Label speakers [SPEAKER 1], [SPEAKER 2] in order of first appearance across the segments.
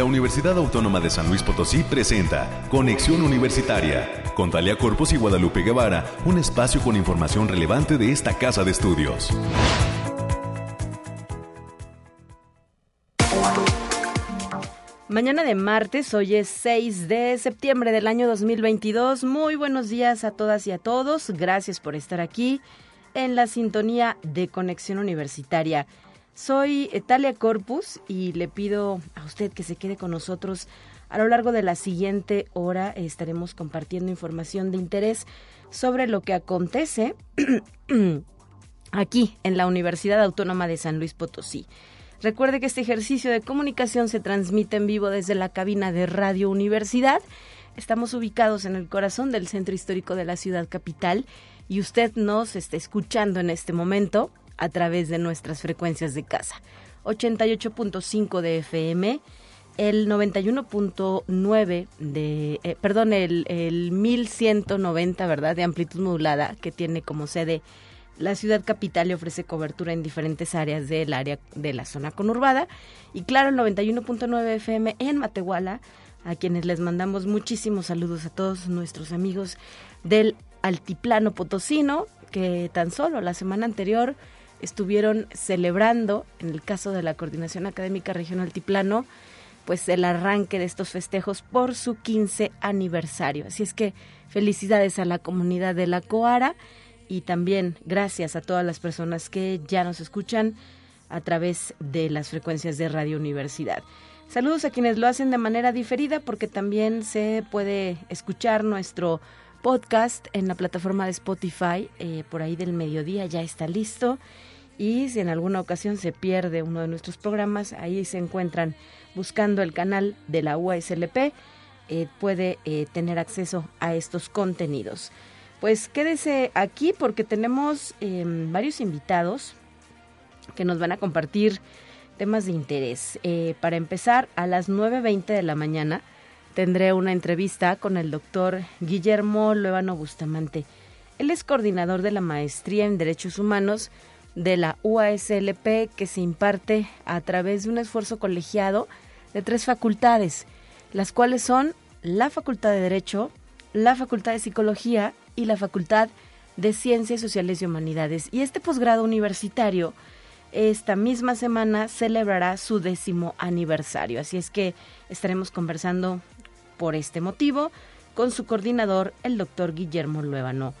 [SPEAKER 1] la Universidad Autónoma de San Luis Potosí presenta Conexión Universitaria con Talia Corpus y Guadalupe Guevara, un espacio con información relevante de esta casa de estudios.
[SPEAKER 2] Mañana de martes, hoy es 6 de septiembre del año 2022. Muy buenos días a todas y a todos. Gracias por estar aquí en la sintonía de Conexión Universitaria. Soy Talia Corpus y le pido a usted que se quede con nosotros. A lo largo de la siguiente hora estaremos compartiendo información de interés sobre lo que acontece aquí en la Universidad Autónoma de San Luis Potosí. Recuerde que este ejercicio de comunicación se transmite en vivo desde la cabina de Radio Universidad. Estamos ubicados en el corazón del centro histórico de la ciudad capital y usted nos está escuchando en este momento a través de nuestras frecuencias de casa. 88.5 de FM, el 91.9 de, eh, perdón, el, el 1190, ¿verdad? De amplitud modulada que tiene como sede la ciudad capital le ofrece cobertura en diferentes áreas del área de la zona conurbada. Y claro, el 91.9 FM en Matehuala, a quienes les mandamos muchísimos saludos a todos nuestros amigos del Altiplano Potosino, que tan solo la semana anterior estuvieron celebrando, en el caso de la Coordinación Académica Regional Altiplano, pues el arranque de estos festejos por su 15 aniversario. Así es que felicidades a la comunidad de la Coara y también gracias a todas las personas que ya nos escuchan a través de las frecuencias de Radio Universidad. Saludos a quienes lo hacen de manera diferida porque también se puede escuchar nuestro podcast en la plataforma de Spotify eh, por ahí del mediodía ya está listo y si en alguna ocasión se pierde uno de nuestros programas ahí se encuentran buscando el canal de la UASLP eh, puede eh, tener acceso a estos contenidos pues quédese aquí porque tenemos em, varios invitados que nos van a compartir temas de interés. Eh, para empezar, a las 9.20 de la mañana tendré una entrevista con el doctor Guillermo Luevano Bustamante. Él es coordinador de la maestría en Derechos Humanos de la UASLP que se imparte a través de un esfuerzo colegiado de tres facultades, las cuales son la Facultad de Derecho, la Facultad de Psicología y la Facultad de Ciencias Sociales y Humanidades. Y este posgrado universitario esta misma semana celebrará su décimo aniversario. Así es que estaremos conversando por este motivo con su coordinador, el doctor Guillermo Luébano.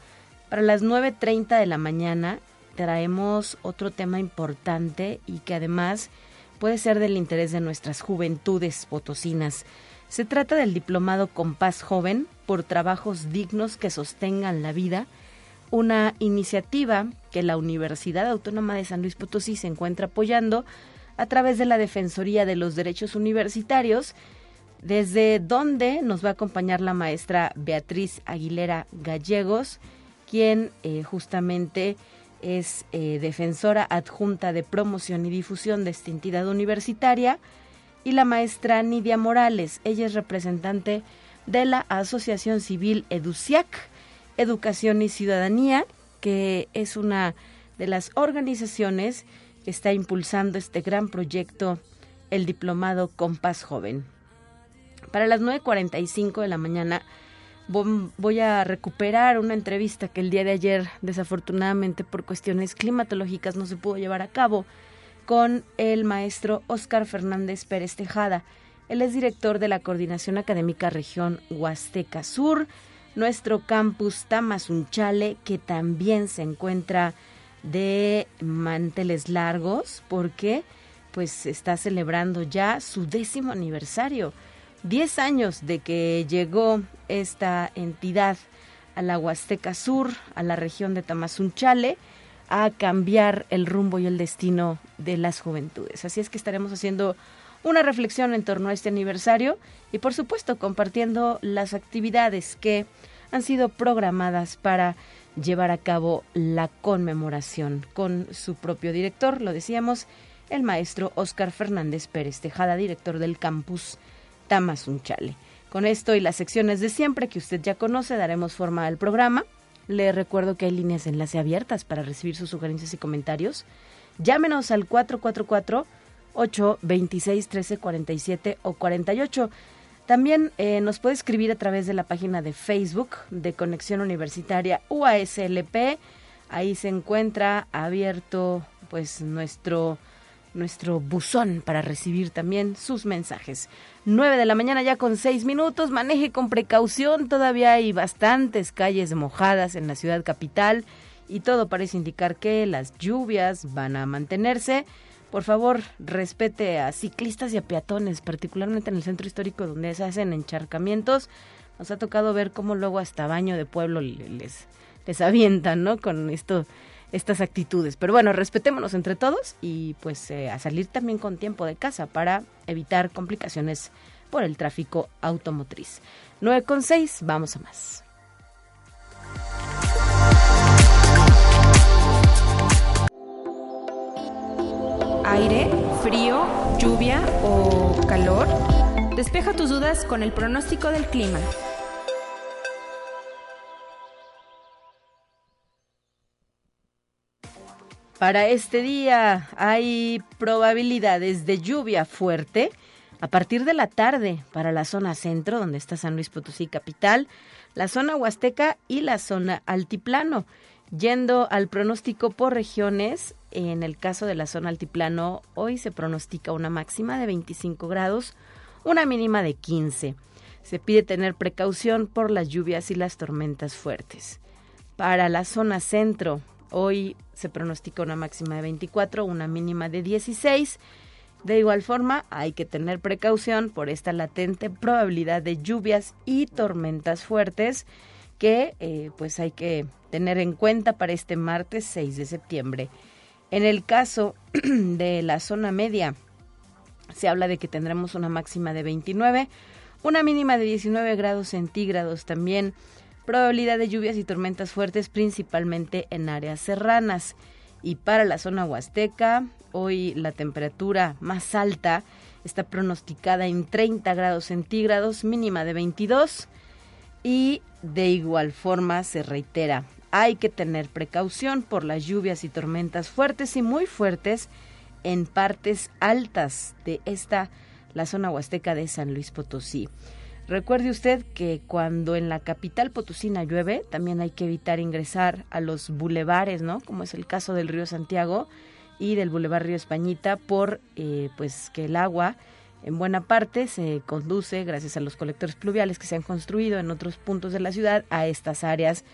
[SPEAKER 2] Para las 9.30 de la mañana traemos otro tema importante y que además puede ser del interés de nuestras juventudes potosinas. Se trata del diplomado Compás Joven por trabajos dignos que sostengan la vida, una iniciativa que la Universidad Autónoma de San Luis Potosí se encuentra apoyando a través de la Defensoría de los Derechos Universitarios, desde donde nos va a acompañar la maestra Beatriz Aguilera Gallegos, quien eh, justamente es eh, defensora adjunta de promoción y difusión de esta entidad universitaria y la maestra Nidia Morales. Ella es representante de la Asociación Civil EDUCIAC, Educación y Ciudadanía, que es una de las organizaciones que está impulsando este gran proyecto, el diplomado Compás Joven. Para las 9.45 de la mañana voy a recuperar una entrevista que el día de ayer, desafortunadamente por cuestiones climatológicas, no se pudo llevar a cabo con el maestro Oscar Fernández Pérez Tejada. Él es director de la Coordinación Académica Región Huasteca Sur, nuestro campus Tamazunchale, que también se encuentra de manteles largos, porque pues está celebrando ya su décimo aniversario. Diez años de que llegó esta entidad a la Huasteca Sur, a la región de Tamazunchale, a cambiar el rumbo y el destino de las juventudes. Así es que estaremos haciendo una reflexión en torno a este aniversario y por supuesto compartiendo las actividades que han sido programadas para llevar a cabo la conmemoración con su propio director, lo decíamos, el maestro Óscar Fernández Pérez Tejada, director del campus Tamazunchale. Con esto y las secciones de siempre que usted ya conoce, daremos forma al programa. Le recuerdo que hay líneas de enlace abiertas para recibir sus sugerencias y comentarios. Llámenos al 444 8 26 13 47 o 48. También eh, nos puede escribir a través de la página de Facebook de Conexión Universitaria UASLP. Ahí se encuentra abierto pues nuestro nuestro buzón para recibir también sus mensajes. 9 de la mañana ya con 6 minutos, maneje con precaución, todavía hay bastantes calles mojadas en la ciudad capital y todo parece indicar que las lluvias van a mantenerse. Por favor, respete a ciclistas y a peatones, particularmente en el centro histórico donde se hacen encharcamientos. Nos ha tocado ver cómo luego hasta baño de pueblo les, les avientan, ¿no? Con esto, estas actitudes. Pero bueno, respetémonos entre todos y pues eh, a salir también con tiempo de casa para evitar complicaciones por el tráfico automotriz. 9 con 6, vamos a más.
[SPEAKER 3] aire, frío, lluvia o calor? Despeja tus dudas con el pronóstico del clima.
[SPEAKER 2] Para este día hay probabilidades de lluvia fuerte a partir de la tarde para la zona centro, donde está San Luis Potosí capital, la zona huasteca y la zona altiplano. Yendo al pronóstico por regiones, en el caso de la zona altiplano, hoy se pronostica una máxima de 25 grados, una mínima de 15. Se pide tener precaución por las lluvias y las tormentas fuertes. Para la zona centro, hoy se pronostica una máxima de 24, una mínima de 16. De igual forma, hay que tener precaución por esta latente probabilidad de lluvias y tormentas fuertes que eh, pues hay que tener en cuenta para este martes 6 de septiembre. En el caso de la zona media, se habla de que tendremos una máxima de 29, una mínima de 19 grados centígrados también, probabilidad de lluvias y tormentas fuertes principalmente en áreas serranas. Y para la zona huasteca, hoy la temperatura más alta está pronosticada en 30 grados centígrados, mínima de 22 y de igual forma se reitera hay que tener precaución por las lluvias y tormentas fuertes y muy fuertes en partes altas de esta, la zona huasteca de San Luis Potosí. Recuerde usted que cuando en la capital potosina llueve, también hay que evitar ingresar a los bulevares, ¿no? Como es el caso del río Santiago y del bulevar Río Españita, por eh, pues que el agua en buena parte se conduce, gracias a los colectores pluviales que se han construido en otros puntos de la ciudad, a estas áreas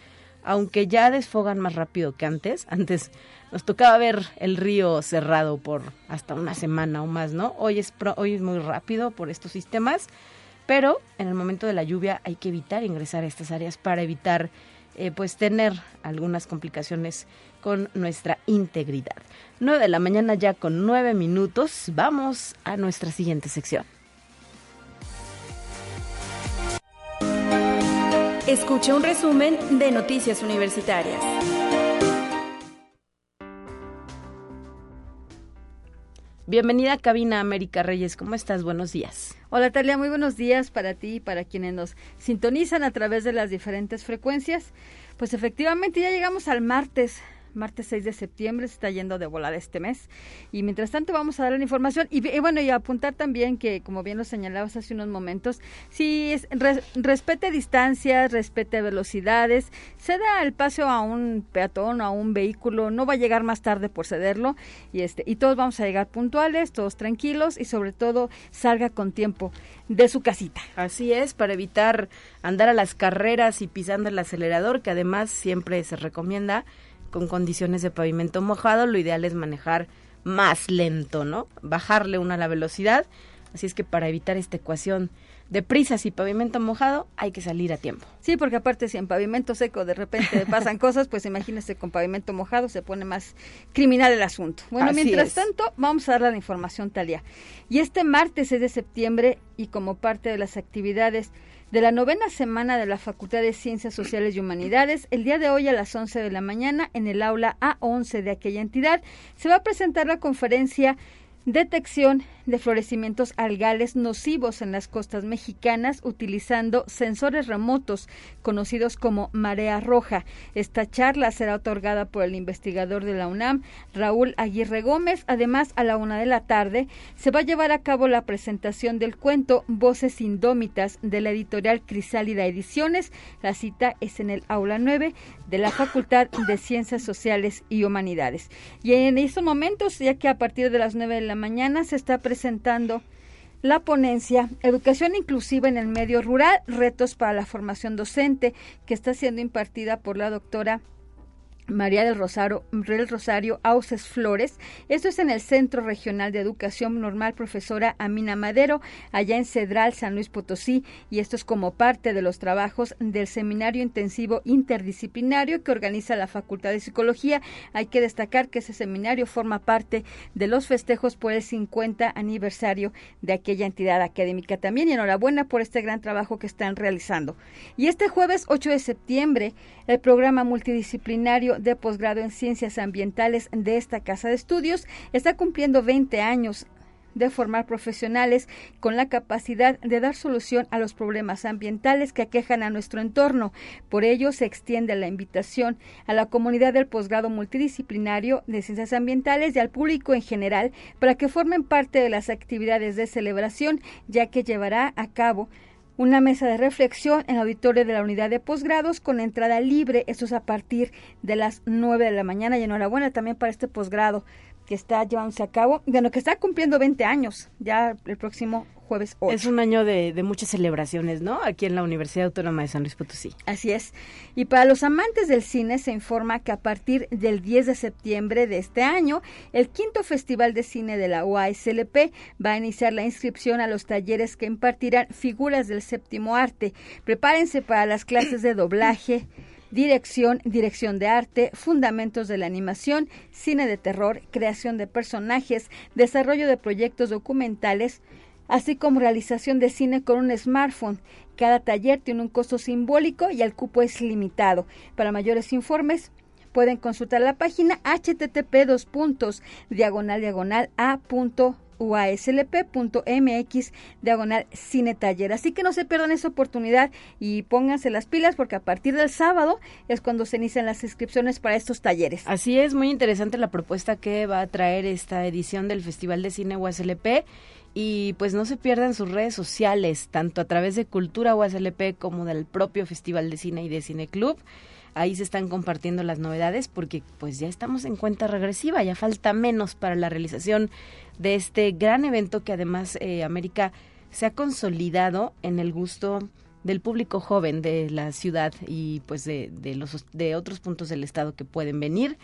[SPEAKER 2] aunque ya desfogan más rápido que antes. Antes nos tocaba ver el río cerrado por hasta una semana o más, ¿no? Hoy es, hoy es muy rápido por estos sistemas, pero en el momento de la lluvia hay que evitar ingresar a estas áreas para evitar eh, pues tener algunas complicaciones con nuestra integridad. 9 de la mañana ya con 9 minutos. Vamos a nuestra siguiente sección.
[SPEAKER 3] Escucha un resumen de Noticias Universitarias.
[SPEAKER 2] Bienvenida a Cabina América Reyes, ¿cómo estás? Buenos días.
[SPEAKER 4] Hola Talia, muy buenos días para ti y para quienes nos sintonizan a través de las diferentes frecuencias. Pues efectivamente ya llegamos al martes, martes 6 de septiembre, se está yendo de volada este mes. Y mientras tanto vamos a dar la información y, bueno, y apuntar también que, como bien lo señalabas hace unos momentos, si es, respete distancias, respete velocidades, ceda el paso a un peatón, a un vehículo, no va a llegar más tarde por cederlo y, este, y todos vamos a llegar puntuales, todos tranquilos y sobre todo salga con tiempo de su casita.
[SPEAKER 2] Así es, para evitar andar a las carreras y pisando el acelerador, que además siempre se recomienda con condiciones de pavimento mojado, lo ideal es manejar más lento, ¿no? Bajarle una a la velocidad. Así es que para evitar esta ecuación de prisas y pavimento mojado, hay que salir a tiempo.
[SPEAKER 4] Sí, porque aparte si en pavimento seco de repente pasan cosas, pues imagínese con pavimento mojado se pone más criminal el asunto. Bueno, mientras tanto, vamos a dar la información, Talia. Y este martes 6 de septiembre, y como parte de las actividades de la novena semana de la Facultad de Ciencias Sociales y Humanidades, el día de hoy a las 11 de la mañana en el aula A11 de aquella entidad se va a presentar la conferencia Detección, de florecimientos algales nocivos en las costas mexicanas utilizando sensores remotos conocidos como marea roja. Esta charla será otorgada por el investigador de la UNAM, Raúl Aguirre Gómez. Además, a la una de la tarde se va a llevar a cabo la presentación del cuento Voces Indómitas de la editorial Crisálida Ediciones. La cita es en el aula 9 de la Facultad de Ciencias Sociales y Humanidades. Y en estos momentos, ya que a partir de las 9 de la mañana se está presentando la ponencia Educación Inclusiva en el Medio Rural, retos para la formación docente, que está siendo impartida por la doctora María del Rosario, del Rosario Auces Flores. Esto es en el Centro Regional de Educación Normal Profesora Amina Madero, allá en Cedral, San Luis Potosí, y esto es como parte de los trabajos del Seminario Intensivo Interdisciplinario que organiza la Facultad de Psicología. Hay que destacar que ese seminario forma parte de los festejos por el 50 aniversario de aquella entidad académica también. Y enhorabuena por este gran trabajo que están realizando. Y este jueves 8 de septiembre, el programa multidisciplinario de posgrado en ciencias ambientales de esta casa de estudios está cumpliendo 20 años de formar profesionales con la capacidad de dar solución a los problemas ambientales que aquejan a nuestro entorno. Por ello, se extiende la invitación a la comunidad del posgrado multidisciplinario de ciencias ambientales y al público en general para que formen parte de las actividades de celebración, ya que llevará a cabo una mesa de reflexión en el auditorio de la unidad de posgrados con entrada libre. Esto es a partir de las 9 de la mañana. Y enhorabuena también para este posgrado que está llevándose a cabo, bueno, que está cumpliendo 20 años ya el próximo jueves 8.
[SPEAKER 2] Es un año de, de, muchas celebraciones, ¿no? Aquí en la Universidad Autónoma de San Luis Potosí.
[SPEAKER 4] Así es. Y para los amantes del cine se informa que a partir del 10 de septiembre de este año, el quinto Festival de Cine de la UASLP va a iniciar la inscripción a los talleres que impartirán figuras del séptimo arte. Prepárense para las clases de doblaje dirección, dirección de arte, fundamentos de la animación, cine de terror, creación de personajes, desarrollo de proyectos documentales, así como realización de cine con un smartphone. Cada taller tiene un costo simbólico y el cupo es limitado. Para mayores informes, pueden consultar la página http dos puntos diagonal diagonal a uaslp.mx diagonal cine taller. Así que no se pierdan esa oportunidad y pónganse las pilas porque a partir del sábado es cuando se inician las inscripciones para estos talleres.
[SPEAKER 2] Así es, muy interesante la propuesta que va a traer esta edición del Festival de Cine UASLP y pues no se pierdan sus redes sociales, tanto a través de Cultura UASLP como del propio Festival de Cine y de Cine Club ahí se están compartiendo las novedades porque pues ya estamos en cuenta regresiva, ya falta menos para la realización de este gran evento que además eh, América se ha consolidado en el gusto del público joven de la ciudad y pues de, de los de otros puntos del estado que pueden venir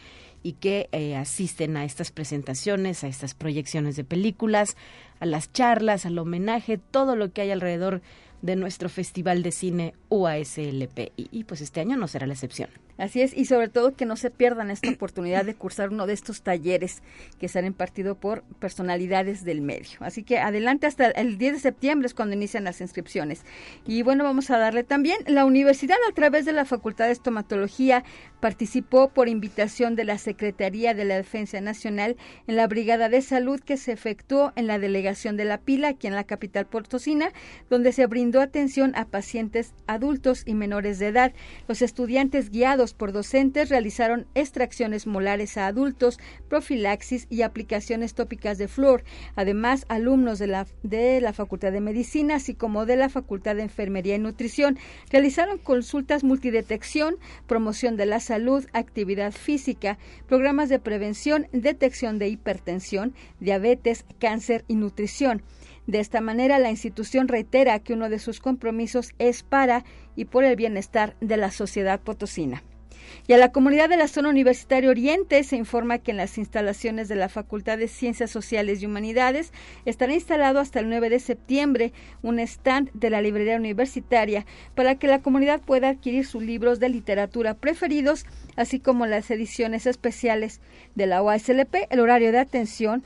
[SPEAKER 2] y que eh, asisten a estas presentaciones, a estas proyecciones de películas, a las charlas, al homenaje, todo lo que hay alrededor de nuestro Festival de Cine UASLP. Y, y, pues este año no será la excepción.
[SPEAKER 4] Así es, y sobre todo que no se pierdan esta oportunidad de cursar uno de estos talleres que serán impartidos por personalidades del medio. Así que adelante hasta el 10 de septiembre es cuando inician las inscripciones. Y bueno, vamos a darle también, la universidad a través de la Facultad de Estomatología participó por invitación de la Secretaría de la Defensa Nacional en la Brigada de Salud que se efectuó en la delegación de La Pila, aquí en la capital portosina, donde se brindó atención a pacientes adultos y menores de edad. Los estudiantes guiados por docentes realizaron extracciones molares a adultos, profilaxis y aplicaciones tópicas de flor. Además, alumnos de la, de la Facultad de Medicina, así como de la Facultad de Enfermería y Nutrición, realizaron consultas multidetección, promoción de la salud, actividad física, programas de prevención, detección de hipertensión, diabetes, cáncer y nutrición. De esta manera, la institución reitera que uno de sus compromisos es para y por el bienestar de la sociedad potosina. Y a la comunidad de la zona universitaria Oriente se informa que en las instalaciones de la Facultad de Ciencias Sociales y Humanidades estará instalado hasta el 9 de septiembre un stand de la librería universitaria para que la comunidad pueda adquirir sus libros de literatura preferidos, así como las ediciones especiales de la OASLP. El horario de atención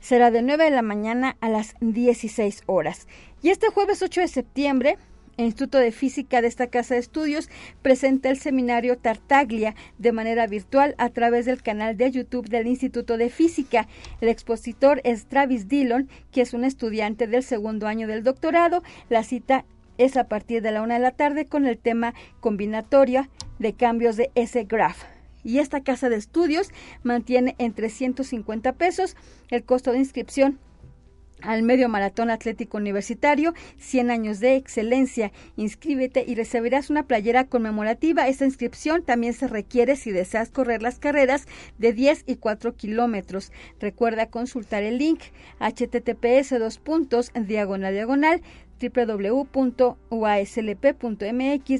[SPEAKER 4] será de 9 de la mañana a las 16 horas. Y este jueves 8 de septiembre Instituto de Física de esta casa de estudios presenta el seminario Tartaglia de manera virtual a través del canal de YouTube del Instituto de Física. El expositor es Travis Dillon, que es un estudiante del segundo año del doctorado. La cita es a partir de la una de la tarde con el tema combinatoria de cambios de S-Graph. Y esta casa de estudios mantiene en 350 pesos el costo de inscripción al Medio Maratón Atlético Universitario, 100 años de excelencia. Inscríbete y recibirás una playera conmemorativa. Esta inscripción también se requiere si deseas correr las carreras de 10 y 4 kilómetros. Recuerda consultar el link https dos puntos diagonal diagonal www.uaslp.mx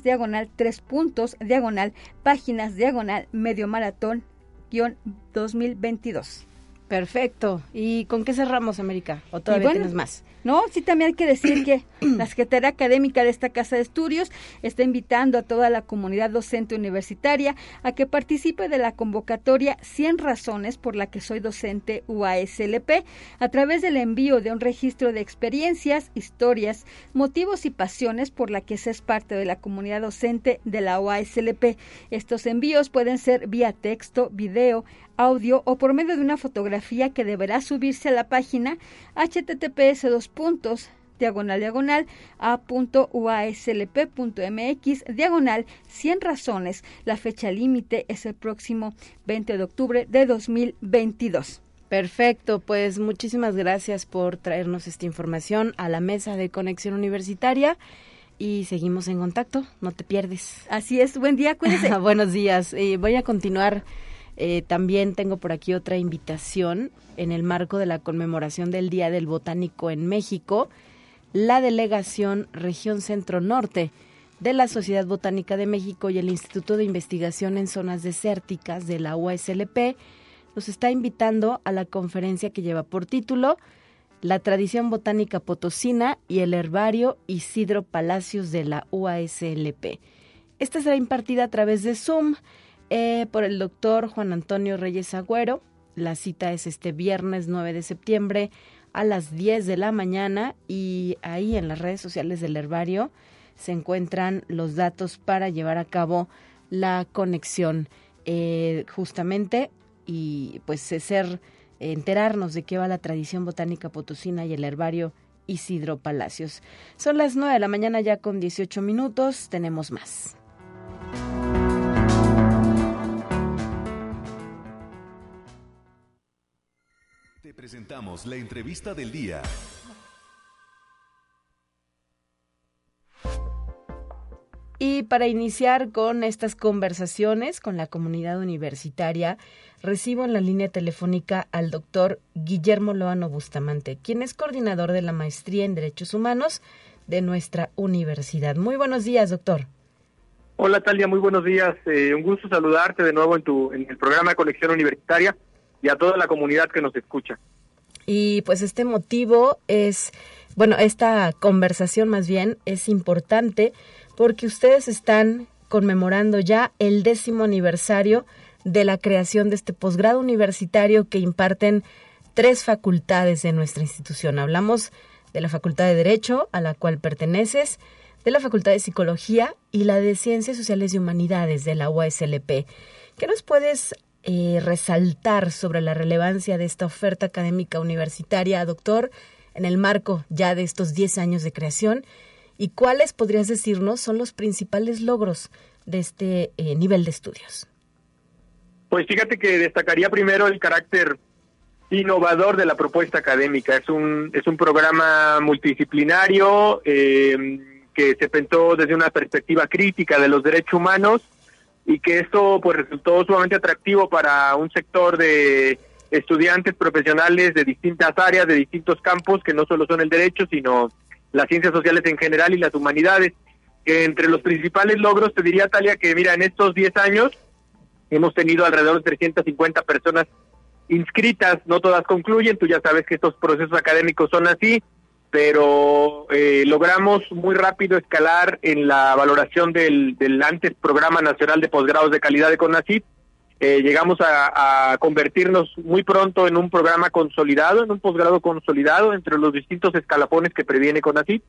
[SPEAKER 4] diagonal tres puntos diagonal páginas diagonal medio maratón guion 2022.
[SPEAKER 2] Perfecto. ¿Y con qué cerramos, América? ¿O todavía tienes más?
[SPEAKER 4] No, sí también hay que decir que la Secretaría Académica de esta Casa de Estudios está invitando a toda la comunidad docente universitaria a que participe de la convocatoria 100 razones por la que soy docente UASLP a través del envío de un registro de experiencias, historias, motivos y pasiones por la que se es parte de la comunidad docente de la UASLP. Estos envíos pueden ser vía texto, video, audio o por medio de una fotografía que deberá subirse a la página https dos puntos diagonal diagonal a.uaslp.mx diagonal 100 razones. La fecha límite es el próximo 20 de octubre de 2022.
[SPEAKER 2] Perfecto, pues muchísimas gracias por traernos esta información a la mesa de conexión universitaria y seguimos en contacto, no te pierdes.
[SPEAKER 4] Así es, buen día, cuídense.
[SPEAKER 2] Buenos días, eh, voy a continuar eh, también tengo por aquí otra invitación en el marco de la conmemoración del Día del Botánico en México. La delegación Región Centro Norte de la Sociedad Botánica de México y el Instituto de Investigación en Zonas Desérticas de la UASLP nos está invitando a la conferencia que lleva por título La tradición botánica potosina y el herbario Isidro Palacios de la UASLP. Esta será impartida a través de Zoom eh, por el doctor Juan Antonio Reyes Agüero. La cita es este viernes 9 de septiembre a las 10 de la mañana y ahí en las redes sociales del herbario se encuentran los datos para llevar a cabo la conexión eh, justamente y pues ser enterarnos de qué va la tradición botánica potosina y el herbario Isidro Palacios. Son las 9 de la mañana ya con 18 minutos, tenemos más.
[SPEAKER 1] Presentamos la entrevista del día.
[SPEAKER 2] Y para iniciar con estas conversaciones con la comunidad universitaria, recibo en la línea telefónica al doctor Guillermo Loano Bustamante, quien es coordinador de la maestría en Derechos Humanos de nuestra universidad. Muy buenos días, doctor.
[SPEAKER 5] Hola, Talia, muy buenos días. Eh, un gusto saludarte de nuevo en, tu, en el programa de Conexión Universitaria y a toda la comunidad que nos escucha.
[SPEAKER 2] Y pues este motivo es, bueno, esta conversación más bien es importante porque ustedes están conmemorando ya el décimo aniversario de la creación de este posgrado universitario que imparten tres facultades de nuestra institución. Hablamos de la Facultad de Derecho, a la cual perteneces, de la Facultad de Psicología y la de Ciencias Sociales y Humanidades de la UASLP. ¿Qué nos puedes eh, resaltar sobre la relevancia de esta oferta académica universitaria, doctor, en el marco ya de estos 10 años de creación? ¿Y cuáles, podrías decirnos, son los principales logros de este eh, nivel de estudios?
[SPEAKER 5] Pues fíjate que destacaría primero el carácter innovador de la propuesta académica. Es un, es un programa multidisciplinario eh, que se pensó desde una perspectiva crítica de los derechos humanos y que esto pues resultó sumamente atractivo para un sector de estudiantes profesionales de distintas áreas, de distintos campos, que no solo son el derecho, sino las ciencias sociales en general y las humanidades. Entre los principales logros te diría, Talia, que mira, en estos 10 años hemos tenido alrededor de 350 personas inscritas, no todas concluyen, tú ya sabes que estos procesos académicos son así, pero eh, logramos muy rápido escalar en la valoración del, del antes Programa Nacional de Posgrados de Calidad de CONACYT eh, llegamos a, convertirnos muy pronto en un programa consolidado, en un posgrado consolidado entre los distintos escalafones que previene CONACYT.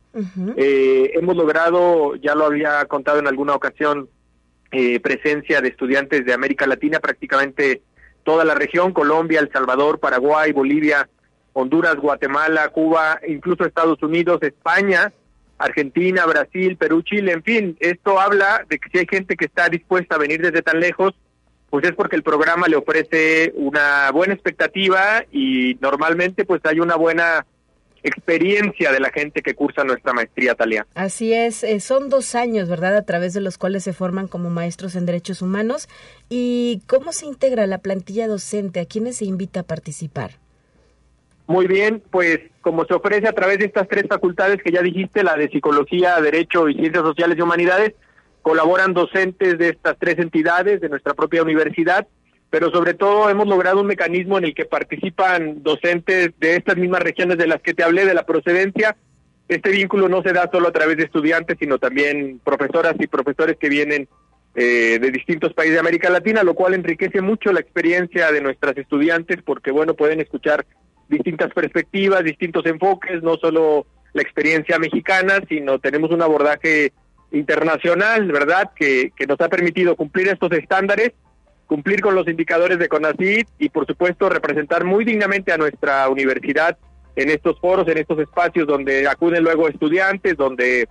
[SPEAKER 5] eh, hemos logrado, ya lo había contado en alguna ocasión, eh, presencia de estudiantes de América Latina, prácticamente toda la región, Colombia, El Salvador, Paraguay, Bolivia, Honduras, Guatemala, Cuba, incluso Estados Unidos, España, Argentina, Brasil, Perú, Chile, en fin, esto habla de que si hay gente que está dispuesta a venir desde tan lejos, pues es porque el programa le ofrece una buena expectativa y normalmente pues hay una buena experiencia de la gente que cursa nuestra maestría Talia.
[SPEAKER 2] Así es, eh, son dos años, ¿verdad?, a través de los cuales se forman como maestros en derechos humanos. ¿Y cómo se integra la plantilla docente? ¿A quiénes se invita a participar?
[SPEAKER 5] Muy bien, pues como se ofrece a través de estas tres facultades que ya dijiste, la de Psicología, Derecho y Ciencias Sociales y Humanidades, colaboran docentes de estas tres entidades, de nuestra propia universidad, pero sobre todo hemos logrado un mecanismo en el que participan docentes de estas mismas regiones de las que te hablé, de la procedencia. Este vínculo no se da solo a través de estudiantes, sino también profesoras y profesores que vienen eh, de distintos países de América Latina, lo cual enriquece mucho la experiencia de nuestras estudiantes porque, bueno, pueden escuchar distintas perspectivas, distintos enfoques, no solo la experiencia mexicana, sino tenemos un abordaje internacional, ¿verdad?, que, que nos ha permitido cumplir estos estándares, cumplir con los indicadores de CONACYT y, por supuesto, representar muy dignamente a nuestra universidad en estos foros, en estos espacios donde acuden luego estudiantes, donde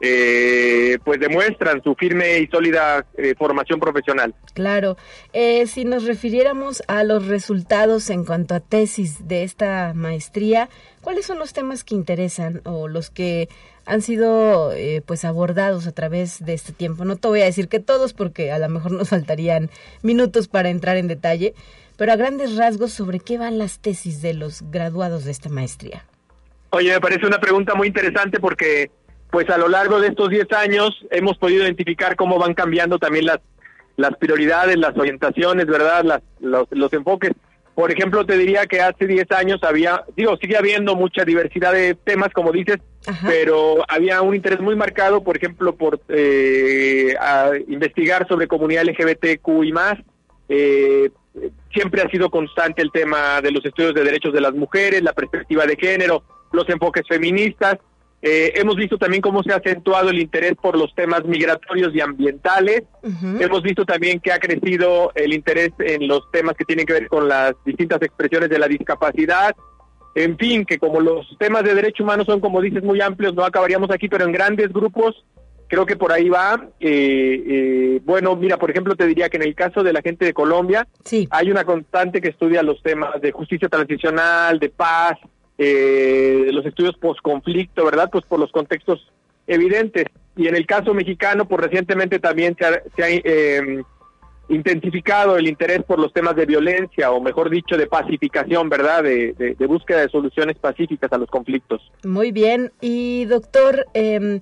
[SPEAKER 5] eh, pues demuestran su firme y sólida eh, formación profesional.
[SPEAKER 2] Claro, eh, si nos refiriéramos a los resultados en cuanto a tesis de esta maestría, ¿cuáles son los temas que interesan o los que han sido eh, pues abordados a través de este tiempo? No te voy a decir que todos porque a lo mejor nos faltarían minutos para entrar en detalle, pero a grandes rasgos sobre qué van las tesis de los graduados de esta maestría.
[SPEAKER 5] Oye, me parece una pregunta muy interesante porque pues a lo largo de estos 10 años hemos podido identificar cómo van cambiando también las, las prioridades, las orientaciones, ¿verdad? Las, los, enfoques. Por ejemplo, te diría que hace 10 años había, digo, sigue habiendo mucha diversidad de temas, como dices, pero había un interés muy marcado, por ejemplo, por eh, investigar sobre comunidad LGBTQ y más. Eh, siempre ha sido constante el tema de los estudios de derechos de las mujeres, la perspectiva de género, los enfoques feministas. Eh, hemos visto también cómo se ha acentuado el interés por los temas migratorios y ambientales. Hemos visto también que ha crecido el interés en los temas que tienen que ver con las distintas expresiones de la discapacidad. En fin, que como los temas de derechos humanos son, como dices, muy amplios, no acabaríamos aquí, pero en grandes grupos creo que por ahí va. Eh, eh, bueno, mira, por ejemplo, te diría que en el caso de la gente de Colombia, hay una constante que estudia los temas de justicia transicional, de paz, eh, los estudios post-conflicto, ¿verdad? Pues por los contextos evidentes. Y en el caso mexicano, pues recientemente también se ha, em, intensificado el interés por los temas de violencia, o mejor dicho, de pacificación, ¿verdad? De, búsqueda de soluciones pacíficas a los conflictos.
[SPEAKER 2] Muy bien. Y doctor, em,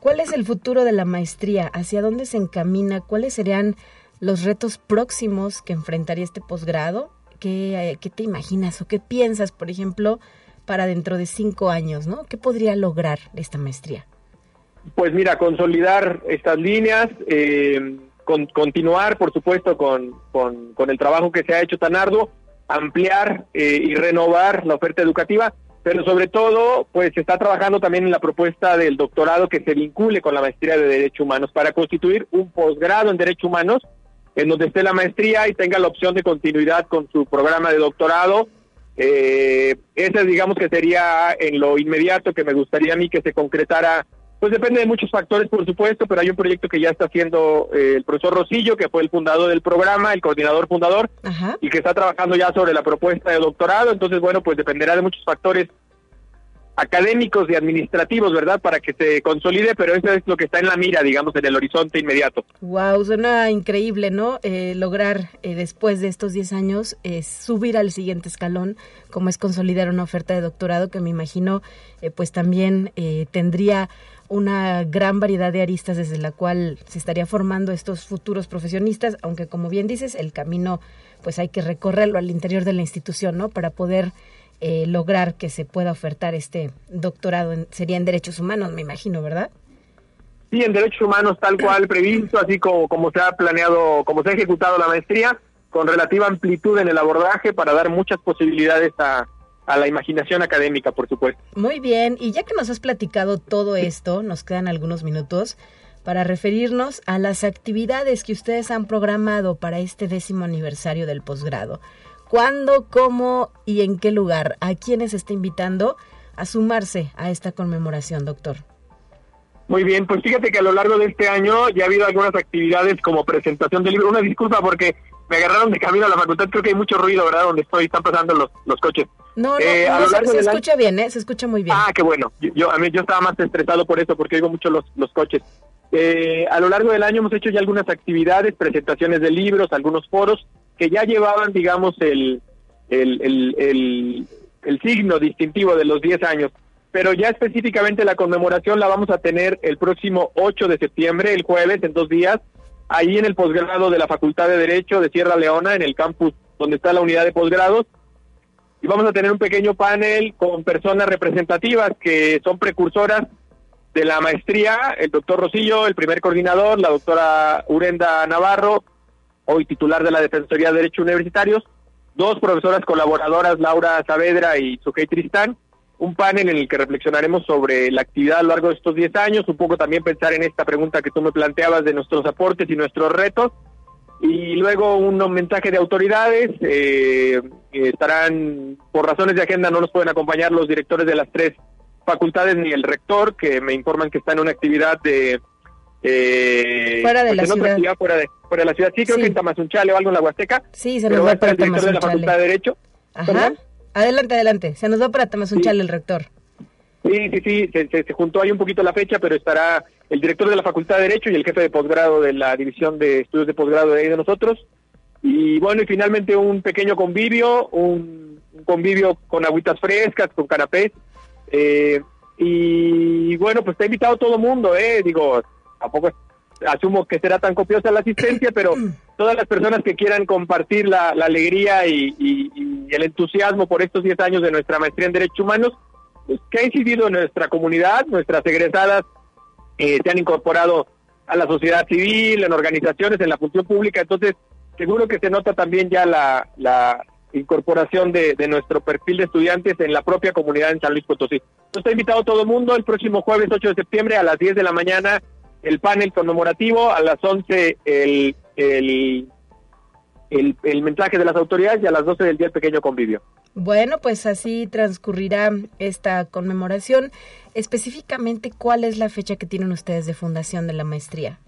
[SPEAKER 2] ¿cuál es el futuro de la maestría? ¿Hacia dónde se encamina? ¿Cuáles serían los retos próximos que enfrentaría este posgrado? ¿Qué, eh, ¿Qué te imaginas o qué piensas, por ejemplo, para dentro de cinco años, ¿no? ¿Qué podría lograr esta maestría?
[SPEAKER 5] Pues mira, consolidar estas líneas, eh, continuar, por supuesto, con, con, el trabajo que se ha hecho tan arduo, ampliar eh, y renovar la oferta educativa, pero sobre todo, pues se está trabajando también en la propuesta del doctorado que se vincule con la maestría de Derechos Humanos para constituir un posgrado en Derechos Humanos en donde esté la maestría y tenga la opción de continuidad con su programa de doctorado eh, ese digamos que sería en lo inmediato que me gustaría a mí que se concretara. Pues depende de muchos factores, por supuesto, pero hay un proyecto que ya está haciendo eh, el profesor Rosillo, que fue el fundador del programa, el coordinador fundador, y que está trabajando ya sobre la propuesta de doctorado. Entonces, bueno, pues dependerá de muchos factores académicos y administrativos, ¿verdad? Para que se consolide, pero eso es lo que está en la mira, digamos, en el horizonte inmediato.
[SPEAKER 2] Wow, suena increíble, ¿no? Eh, lograr eh, después de estos 10 años eh, subir al siguiente escalón, como es consolidar una oferta de doctorado que me imagino pues también tendría una gran variedad de aristas desde la cual se estaría formando estos futuros profesionistas, aunque como bien dices, el camino pues hay que recorrerlo al interior de la institución, ¿no? Para poder eh, lograr que se pueda ofertar este doctorado en, sería en derechos humanos, me imagino, ¿verdad?
[SPEAKER 5] Sí, en derechos humanos tal cual previsto, así como, como se ha planeado, como se ha ejecutado la maestría, con relativa amplitud en el abordaje para dar muchas posibilidades a, a la imaginación académica, por supuesto.
[SPEAKER 2] Muy bien, y ya que nos has platicado todo esto, nos quedan algunos minutos para referirnos a las actividades que ustedes han programado para este décimo aniversario del posgrado. ¿Cuándo, cómo y en qué lugar? ¿A quiénes está invitando a sumarse a esta conmemoración, doctor?
[SPEAKER 5] Muy bien, pues fíjate que a lo largo de este año ya ha habido algunas actividades como presentación de libro. Una disculpa porque me agarraron de camino a la facultad, creo que hay mucho ruido, ¿verdad? Donde estoy, están pasando los, los coches.
[SPEAKER 2] No, no, eh, se, escucha bien, ¿eh? Se escucha muy bien.
[SPEAKER 5] Ah, qué bueno. Yo, a mí yo estaba más estresado por eso, porque oigo mucho los, los coches. Eh, a lo largo del año hemos hecho ya algunas actividades, presentaciones de libros, algunos foros, que ya llevaban, digamos, el, el, el, el, signo distintivo de los 10 años. Pero ya específicamente la conmemoración la vamos a tener el próximo 8 de septiembre, el jueves, en dos días, ahí en el posgrado de la Facultad de Derecho de Sierra Leona, en el campus donde está la unidad de posgrados. Y vamos a tener un pequeño panel con personas representativas que son precursoras de la maestría, el doctor Rosillo, el primer coordinador, la doctora Urenda Navarro, hoy titular de la Defensoría de Derechos Universitarios, dos profesoras colaboradoras, Laura Saavedra y Sujei Tristán, un panel en el que reflexionaremos sobre la actividad a lo largo de estos 10 años, un poco también pensar en esta pregunta que tú me planteabas de nuestros aportes y nuestros retos, y luego un mensaje de autoridades, eh, estarán, por razones de agenda no nos pueden acompañar los directores de las tres facultades ni el rector, que me informan que está en una actividad de
[SPEAKER 2] eh, fuera de pues, la ciudad.
[SPEAKER 5] fuera de, fuera de la ciudad. Sí, creo que en Tamazunchale o algo en la Huasteca.
[SPEAKER 2] Sí, se nos va para
[SPEAKER 5] el director de la Facultad de Derecho.
[SPEAKER 2] Ajá. Adelante, adelante. Se nos va para Tamazunchale el rector.
[SPEAKER 5] Sí, sí, sí. Se, se, juntó ahí un poquito la fecha, pero estará el director de la Facultad de Derecho y el jefe de posgrado de la División de Estudios de Posgrado de ahí de nosotros. Y bueno, y finalmente un pequeño convivio, un, un convivio con agüitas frescas, con canapés. Eh, y bueno, pues está invitado todo el mundo, ¿eh? Digo, tampoco asumo que será tan copiosa la asistencia, pero todas las personas que quieran compartir la, alegría y, el entusiasmo por estos 10 años de nuestra maestría en Derechos Humanos, pues, que ha incidido en nuestra comunidad, nuestras egresadas eh, se han incorporado a la sociedad civil, en organizaciones, en la función pública, entonces seguro que se nota también ya la, la incorporación de, de, nuestro perfil de estudiantes en la propia comunidad en San Luis Potosí. Entonces está invitado todo el mundo el próximo jueves 8 de septiembre a las 10 de la mañana el panel conmemorativo, a las 11 el, el, el, mensaje de las autoridades y a las 12 del día el pequeño convivio.
[SPEAKER 2] Bueno, pues así transcurrirá esta conmemoración. Específicamente, ¿cuál es la fecha que tienen ustedes de fundación de la maestría?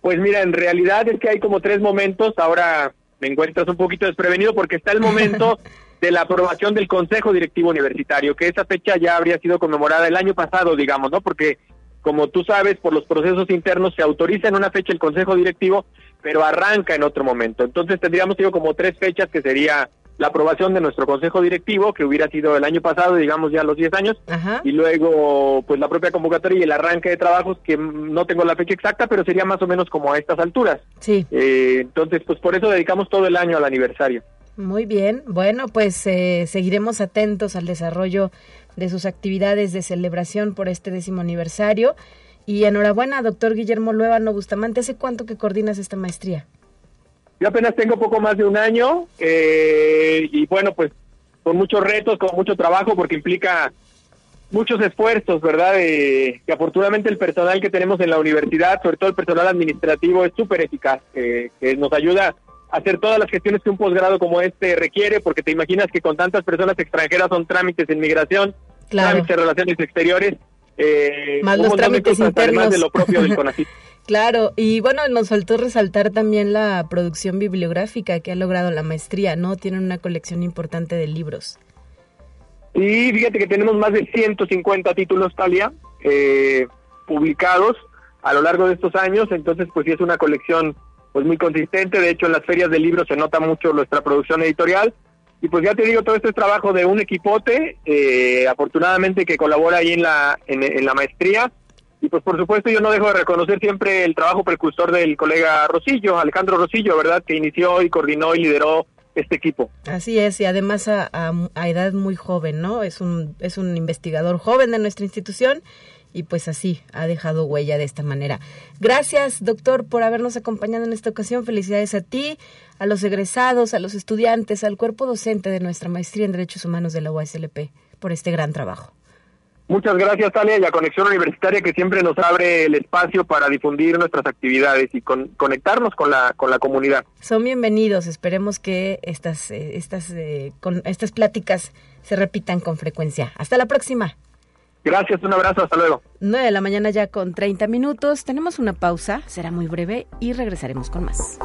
[SPEAKER 5] Pues mira, en realidad es que hay como tres momentos. Ahora me encuentras un poquito desprevenido porque está el momento de la aprobación del Consejo Directivo Universitario, que esa fecha ya habría sido conmemorada el año pasado, digamos, ¿no? Porque como tú sabes, por los procesos internos se autoriza en una fecha el Consejo Directivo, pero arranca en otro momento. Entonces tendríamos, digo, como tres fechas que sería la aprobación de nuestro Consejo Directivo, que hubiera sido el año pasado, digamos ya los 10 años, y luego pues la propia convocatoria y el arranque de trabajos, que no tengo la fecha exacta, pero sería más o menos como a estas alturas.
[SPEAKER 2] Sí.
[SPEAKER 5] Eh, entonces, pues por eso dedicamos todo el año al aniversario.
[SPEAKER 2] Muy bien, bueno, pues eh, seguiremos atentos al desarrollo de sus actividades de celebración por este décimo aniversario. Y enhorabuena, doctor Guillermo Luevano Bustamante. ¿Hace cuánto que coordinas esta maestría?
[SPEAKER 5] Yo apenas tengo poco más de un año eh, y bueno, pues con muchos retos, con mucho trabajo, porque implica muchos esfuerzos, ¿verdad? que afortunadamente el personal que tenemos en la universidad, sobre todo el personal administrativo, es súper eficaz, que nos ayuda a hacer todas las gestiones que un posgrado como este requiere, porque te imaginas que con tantas personas extranjeras son trámites en migración, claro. de relaciones exteriores,
[SPEAKER 2] eh, más los trámites internos.
[SPEAKER 5] de lo propio del
[SPEAKER 2] Claro, y bueno, nos faltó resaltar también la producción bibliográfica que ha logrado la maestría, ¿no? Tienen una colección importante de libros.
[SPEAKER 5] Sí, fíjate que tenemos más de 150 títulos, Talia, eh, publicados a lo largo de estos años, entonces pues sí es una colección pues muy consistente, de hecho en las ferias de libros se nota mucho nuestra producción editorial, y pues ya te digo, todo este es trabajo de un equipote, eh, afortunadamente que colabora ahí en la, en, la maestría. Y pues por supuesto yo no dejo de reconocer siempre el trabajo precursor del colega Rosillo, Alejandro Rosillo, ¿verdad? Que inició y coordinó y lideró este equipo.
[SPEAKER 2] Así es, y además a, a, edad muy joven, ¿no? Es un, es un investigador joven de nuestra institución y pues así ha dejado huella de esta manera. Gracias, doctor, por habernos acompañado en esta ocasión. Felicidades a ti, a los egresados, a los estudiantes, al cuerpo docente de nuestra maestría en Derechos Humanos de la UASLP por este gran trabajo.
[SPEAKER 5] Muchas gracias, Talia, y a Conexión Universitaria que siempre nos abre el espacio para difundir nuestras actividades y con, conectarnos con la, con la comunidad.
[SPEAKER 2] Son bienvenidos. Esperemos que estas, eh, estas, eh, con, estas pláticas se repitan con frecuencia. Hasta la próxima.
[SPEAKER 5] Gracias, un abrazo, hasta luego.
[SPEAKER 2] 9 de la mañana ya con 30 minutos. Tenemos una pausa, será muy breve y regresaremos con más.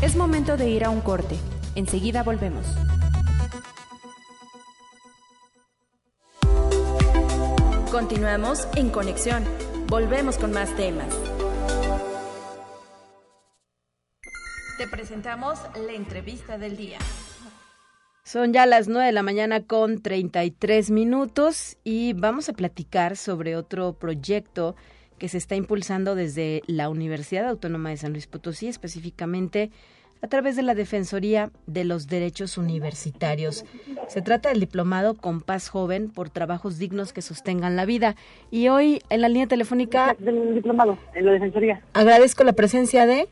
[SPEAKER 3] Es momento de ir a un corte. Enseguida volvemos. Continuamos en conexión. Volvemos con más temas. Te presentamos la entrevista del día.
[SPEAKER 2] Son ya las 9 de la mañana con 33 minutos y vamos a platicar sobre otro proyecto que se está impulsando desde la Universidad Autónoma de San Luis Potosí, específicamente a través de la Defensoría de los Derechos Universitarios. Se trata del diplomado Compás Joven por trabajos dignos que sostengan la vida. Y hoy en la línea telefónica...
[SPEAKER 6] Del diplomado, en la Defensoría.
[SPEAKER 2] Agradezco la presencia de...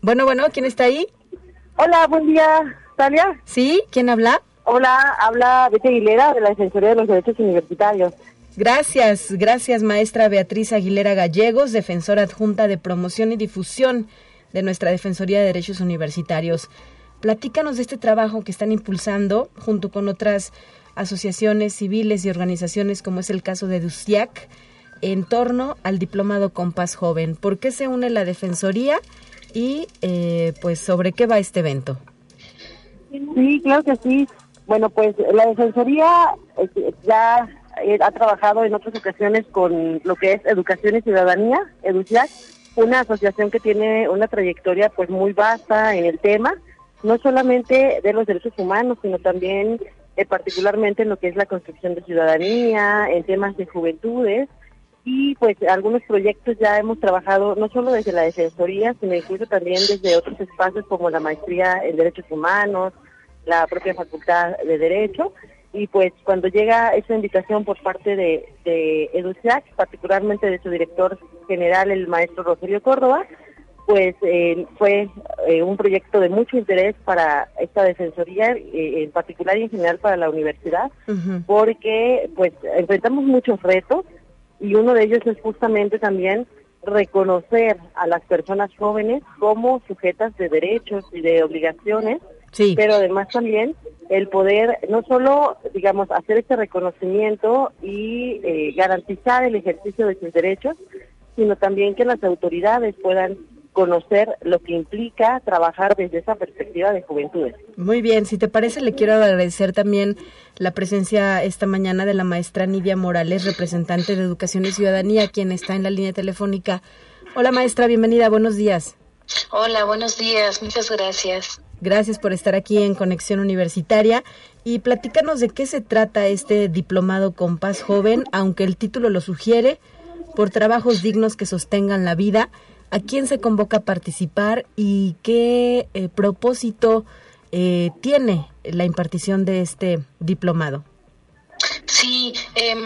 [SPEAKER 2] Bueno, bueno, ¿quién está ahí?
[SPEAKER 6] Hola, buen día, Talia.
[SPEAKER 2] ¿Sí? ¿Quién habla?
[SPEAKER 6] Hola, habla Betty Aguilera de la Defensoría de los Derechos Universitarios.
[SPEAKER 2] Gracias, gracias maestra Beatriz Aguilera Gallegos, defensora adjunta de promoción y difusión de nuestra Defensoría de Derechos Universitarios. Platícanos de este trabajo que están impulsando junto con otras asociaciones civiles y organizaciones como es el caso de DUSIAC en torno al diplomado Compás Joven. ¿Por qué se une la Defensoría y eh, pues sobre qué va este evento?
[SPEAKER 6] Sí, claro que sí. Bueno, pues la Defensoría eh, ya eh, ha trabajado en otras ocasiones con lo que es Educación y Ciudadanía, EDUCIAC, una asociación que tiene una trayectoria pues muy vasta en el tema, no solamente de los derechos humanos, sino también eh, particularmente en lo que es la construcción de ciudadanía, en temas de juventudes, y pues algunos proyectos ya hemos trabajado no solo desde la Defensoría, sino incluso también desde otros espacios como la maestría en Derechos Humanos, la propia Facultad de Derecho, y pues cuando llega esa invitación por parte de, de EDUCIAC, particularmente de su director general, el maestro Rogelio Córdoba, pues eh, fue eh, un proyecto de mucho interés para esta defensoría, eh, en particular y en general para la universidad, porque pues enfrentamos muchos retos y uno de ellos es justamente también reconocer a las personas jóvenes como sujetas de derechos y de obligaciones pero además también el poder no solo, digamos, hacer este reconocimiento y eh, garantizar el ejercicio de sus derechos, sino también que las autoridades puedan conocer lo que implica trabajar desde esa perspectiva de juventudes.
[SPEAKER 2] Muy bien, si te parece, le quiero agradecer también la presencia esta mañana de la maestra Nidia Morales, representante de Educación y Ciudadanía, quien está en la línea telefónica. Hola maestra, bienvenida, buenos días.
[SPEAKER 7] Hola, buenos días, muchas gracias.
[SPEAKER 2] Gracias por estar aquí en Conexión Universitaria y platícanos de qué se trata este diplomado Compás Joven, aunque el título lo sugiere, por trabajos dignos que sostengan la vida. ¿A quién se convoca a participar y qué eh, propósito eh, tiene la impartición de este diplomado?
[SPEAKER 7] Sí, em,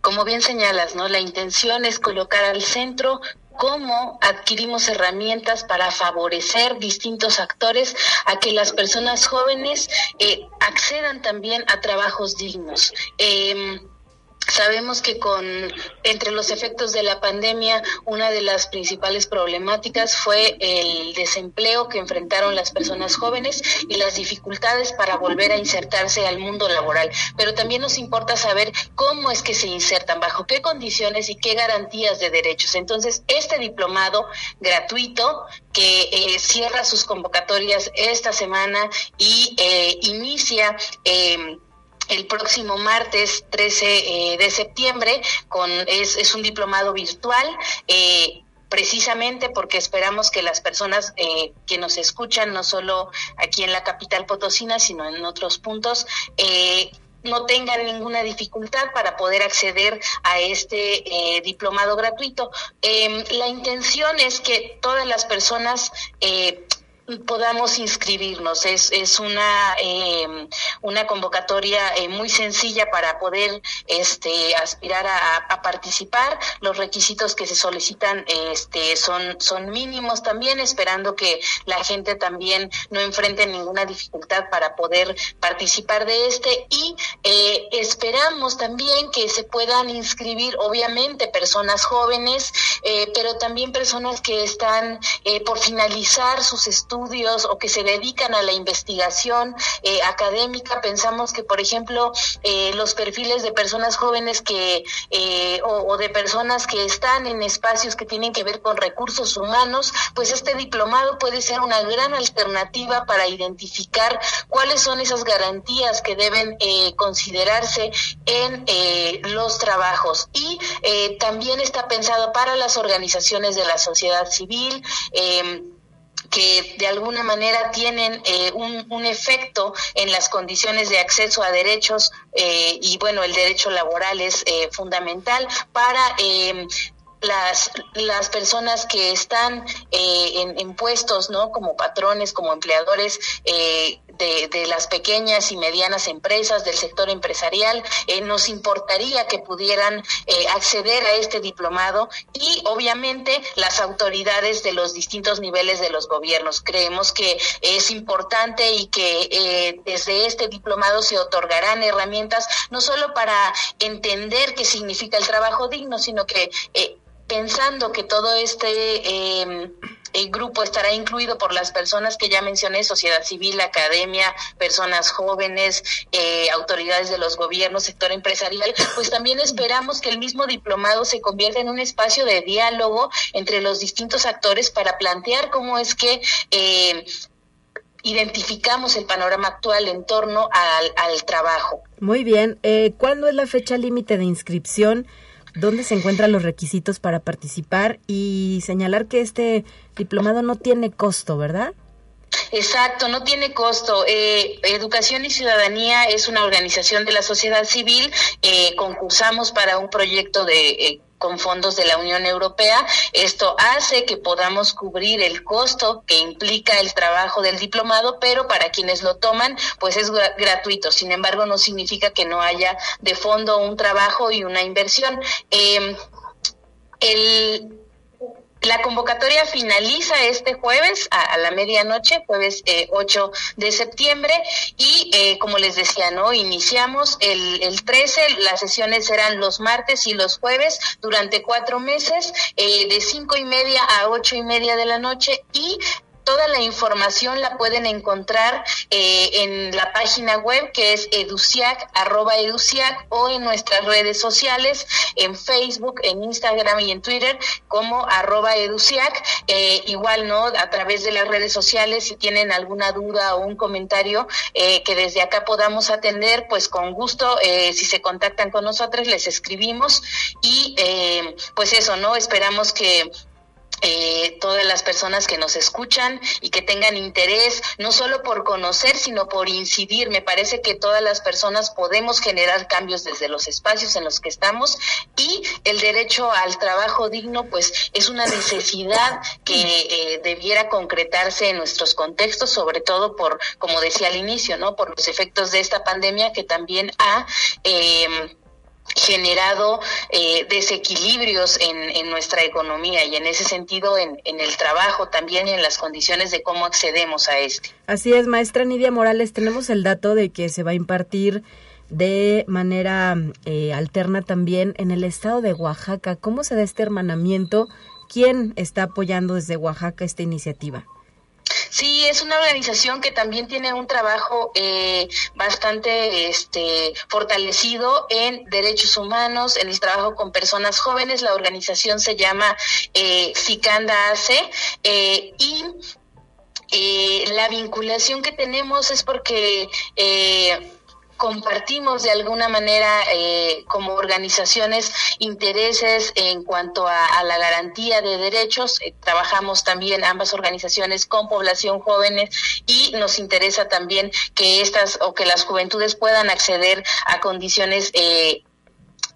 [SPEAKER 7] como bien señalas, ¿no? La intención es colocar al centro cómo adquirimos herramientas para favorecer distintos actores a que las personas jóvenes eh, accedan también a trabajos dignos. Eh, Sabemos que con entre los efectos de la pandemia, una de las principales problemáticas fue el desempleo que enfrentaron las personas jóvenes y las dificultades para volver a insertarse al mundo laboral. Pero también nos importa saber cómo es que se insertan, bajo qué condiciones y qué garantías de derechos. Entonces, este diplomado gratuito que eh, cierra sus convocatorias esta semana y eh, inicia eh, el próximo martes 13 eh, de septiembre con es, es un diplomado virtual eh, precisamente porque esperamos que las personas eh, que nos escuchan, no solo aquí en la capital potosina, sino en otros puntos, no tengan ninguna dificultad para poder acceder a este diplomado gratuito. Em, la intención es que todas las personas podamos inscribirnos. Es, es una, eh, una convocatoria eh, muy sencilla para poder este, aspirar a, participar. Los requisitos que se solicitan este, son, son mínimos también, esperando que la gente también no enfrente ninguna dificultad para poder participar de este. Y eh, esperamos también que se puedan inscribir, obviamente, personas jóvenes, pero también personas que están por finalizar sus estudios o que se dedican a la investigación eh, académica. Pensamos que, por ejemplo, eh, los perfiles de personas jóvenes que eh, o, de personas que están en espacios que tienen que ver con recursos humanos, pues este diplomado puede ser una gran alternativa para identificar cuáles son esas garantías que deben considerarse en los trabajos. Y también está pensado para las organizaciones de la sociedad civil. Eh, que de alguna manera tienen eh, un, un, efecto en las condiciones de acceso a derechos eh, y bueno, el derecho laboral es eh, fundamental para eh, las, las personas que están eh, en, en, puestos, ¿no? Como patrones, como empleadores eh, de, las pequeñas y medianas empresas, del sector empresarial, eh, nos importaría que pudieran eh, acceder a este diplomado y obviamente las autoridades de los distintos niveles de los gobiernos. Creemos que es importante y que eh, desde este diplomado se otorgarán herramientas no solo para entender qué significa el trabajo digno, sino que pensando que todo este eh, el grupo estará incluido por las personas que ya mencioné, sociedad civil, academia, personas jóvenes, eh, autoridades de los gobiernos, sector empresarial, pues también esperamos que el mismo diplomado se convierta en un espacio de diálogo entre los distintos actores para plantear cómo es que eh, identificamos el panorama actual en torno al, al trabajo.
[SPEAKER 2] Muy bien. Eh, ¿Cuándo es la fecha límite de inscripción? Dónde se encuentran los requisitos para participar y señalar que este diplomado no tiene costo, ¿verdad?
[SPEAKER 7] Exacto, no tiene costo. Eh, Educación y Ciudadanía es una organización de la sociedad civil. Eh, concursamos para un proyecto de eh, con fondos de la Unión Europea. Esto hace que podamos cubrir el costo que implica el trabajo del diplomado, pero para quienes lo toman, pues es gratuito. Sin embargo, no significa que no haya de fondo un trabajo y una inversión. Eh, el la convocatoria finaliza este jueves a, la medianoche, jueves eh, 8 de septiembre, y eh, como les decía, ¿no? Iniciamos el, el 13, las sesiones serán los martes y los jueves durante cuatro meses, eh, de cinco y media a ocho y media de la noche, y Toda la información la pueden encontrar eh, en la página web que es educiac, arroba educiac, o en nuestras redes sociales, en Facebook, en Instagram y en Twitter, como arroba educiac. Eh, igual, ¿no? A través de las redes sociales, si tienen alguna duda o un comentario eh, que desde acá podamos atender, pues con gusto, si se contactan con nosotros, les escribimos y pues eso, ¿no? Esperamos que eh, todas las personas que nos escuchan y que tengan interés, no solo por conocer, sino por incidir. Me parece que todas las personas podemos generar cambios desde los espacios en los que estamos y el derecho al trabajo digno, pues es una necesidad que eh, debiera concretarse en nuestros contextos, sobre todo por, como decía al inicio, ¿no? Por los efectos de esta pandemia que también ha eh, generado eh, desequilibrios en, en, nuestra economía y en ese sentido en, en, el trabajo también y en las condiciones de cómo accedemos a este.
[SPEAKER 2] Así es, maestra Nidia Morales, tenemos el dato de que se va a impartir de manera eh, alterna también en el estado de Oaxaca. ¿Cómo se da este hermanamiento? ¿Quién está apoyando desde Oaxaca esta iniciativa?
[SPEAKER 7] Sí, es una organización que también tiene un trabajo eh, bastante este, fortalecido en derechos humanos, en el trabajo con personas jóvenes. La organización se llama eh, FICANDA AC eh, y eh, la vinculación que tenemos es porque compartimos de alguna manera eh, como organizaciones intereses en cuanto a, la garantía de derechos. Eh, trabajamos también ambas organizaciones con población jóvenes y nos interesa también que estas o que las juventudes puedan acceder a condiciones eh,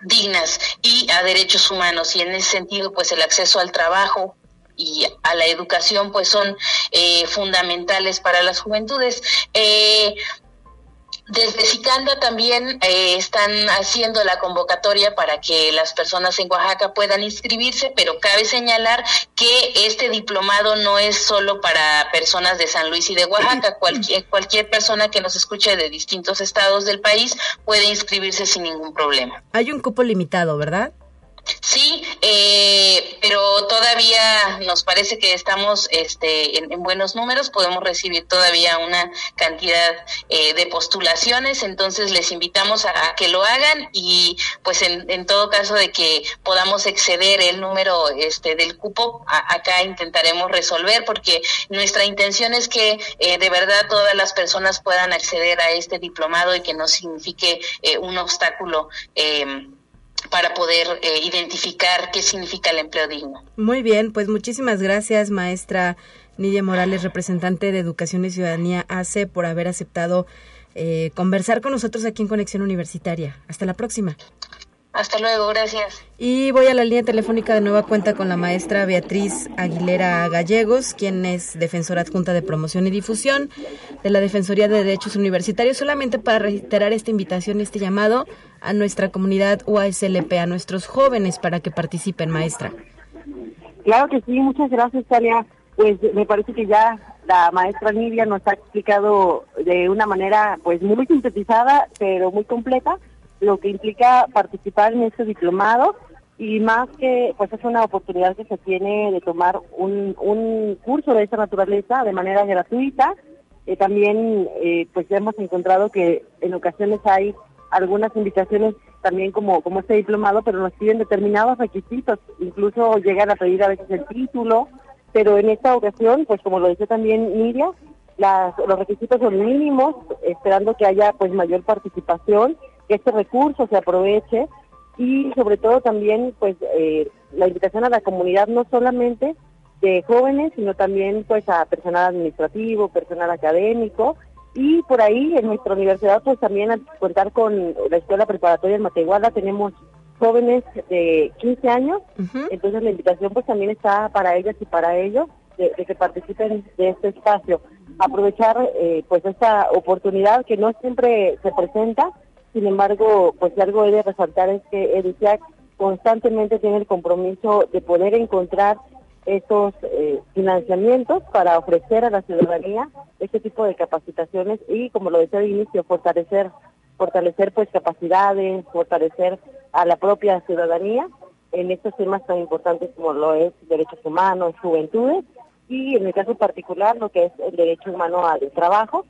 [SPEAKER 7] dignas y a derechos humanos y en ese sentido pues el acceso al trabajo y a la educación pues son eh, fundamentales para las juventudes. Eh, desde Sicanda también eh, están haciendo la convocatoria para que las personas en Oaxaca puedan inscribirse, pero cabe señalar que este diplomado no es solo para personas de San Luis y de Oaxaca. Cualquier, cualquier persona que nos escuche de distintos estados del país puede inscribirse sin ningún problema.
[SPEAKER 2] Hay un cupo limitado, ¿verdad?
[SPEAKER 7] Sí, eh, todavía nos parece que estamos este, en, buenos números, podemos recibir todavía una cantidad eh, de postulaciones, entonces les invitamos a, que lo hagan y pues en, todo caso de que podamos exceder el número este, del cupo, acá intentaremos resolver porque nuestra intención es que eh, de verdad todas las personas puedan acceder a este diplomado y que no signifique un obstáculo. Eh, para poder eh, identificar qué significa el empleo digno.
[SPEAKER 2] Muy bien, pues muchísimas gracias, maestra Nidia Morales, representante de Educación y Ciudadanía ACE, por haber aceptado eh, conversar con nosotros aquí en Conexión Universitaria. Hasta la próxima.
[SPEAKER 7] Hasta luego, gracias.
[SPEAKER 2] Y voy a la línea telefónica de nueva cuenta con la maestra Beatriz Aguilera Gallegos, quien es defensora adjunta de promoción y difusión de la Defensoría de Derechos Universitarios, solamente para reiterar esta invitación, este llamado a nuestra comunidad UASLP, a nuestros jóvenes para que participen, maestra.
[SPEAKER 6] Claro que sí, muchas gracias, Talia. Pues me parece que ya la maestra Nidia nos ha explicado de una manera pues muy sintetizada, pero muy completa lo que implica participar en este diplomado y más que pues es una oportunidad que se tiene de tomar un, un curso de esta naturaleza de manera gratuita. Eh, también eh, pues hemos encontrado que en ocasiones hay algunas invitaciones también como, como este diplomado, pero nos piden determinados requisitos, incluso llegan a pedir a veces el título, pero en esta ocasión, pues como lo dice también Nidia, las, los requisitos son mínimos, esperando que haya pues mayor participación que este recurso se aproveche y sobre todo también pues eh, la invitación a la comunidad no solamente de jóvenes sino también pues a personal administrativo, personal académico. Y por ahí en nuestra universidad pues también al contar con la escuela preparatoria en Matehuala tenemos jóvenes de 15 años, entonces la invitación pues también está para ellas y para ellos de, que participen de este espacio, aprovechar eh, pues esta oportunidad que no siempre se presenta sin embargo, pues algo he de resaltar es que EDUCIAC constantemente tiene el compromiso de poder encontrar estos eh, financiamientos para ofrecer a la ciudadanía este tipo de capacitaciones y, como lo decía de inicio, fortalecer fortalecer pues capacidades, fortalecer a la propia ciudadanía en estos temas tan importantes como lo es derechos humanos, juventudes y en el caso particular lo que es el derecho humano al trabajo,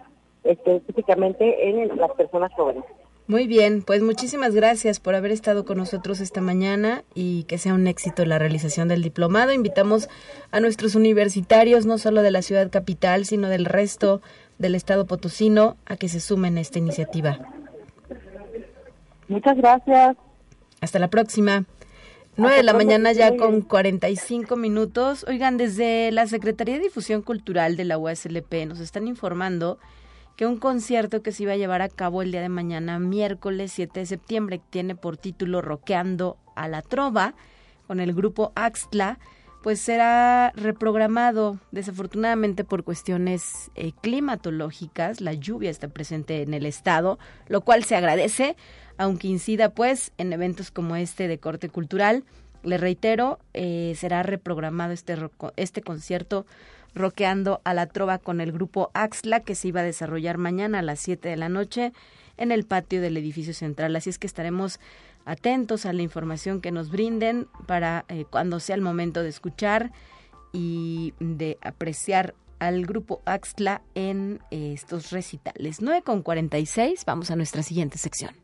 [SPEAKER 6] específicamente en las personas jóvenes.
[SPEAKER 2] Muy bien, pues muchísimas gracias por haber estado con nosotros esta mañana y que sea un éxito la realización del diplomado. Invitamos a nuestros universitarios, no solo de la ciudad capital, sino del resto del estado potosino, a que se sumen a esta iniciativa.
[SPEAKER 6] Muchas gracias.
[SPEAKER 2] Hasta la próxima. 9 de la mañana ya con 45 minutos. Oigan, desde la Secretaría de Difusión Cultural de la USLP nos están informando que un concierto que se iba a llevar a cabo el día de mañana, miércoles 7 de septiembre, tiene por título Roqueando a la Trova, con el grupo Axtla, pues será reprogramado desafortunadamente por cuestiones eh, climatológicas. La lluvia está presente en el estado, lo cual se agradece, aunque incida pues en eventos como este de corte cultural. Le reitero, eh, será reprogramado este, este concierto roqueando a la trova con el grupo Axla que se iba a desarrollar mañana a las 7 de la noche en el patio del edificio central. Así es que estaremos atentos a la información que nos brinden para eh, cuando sea el momento de escuchar y de apreciar al grupo Axla en eh, estos recitales. 9 con 46, vamos a nuestra siguiente sección.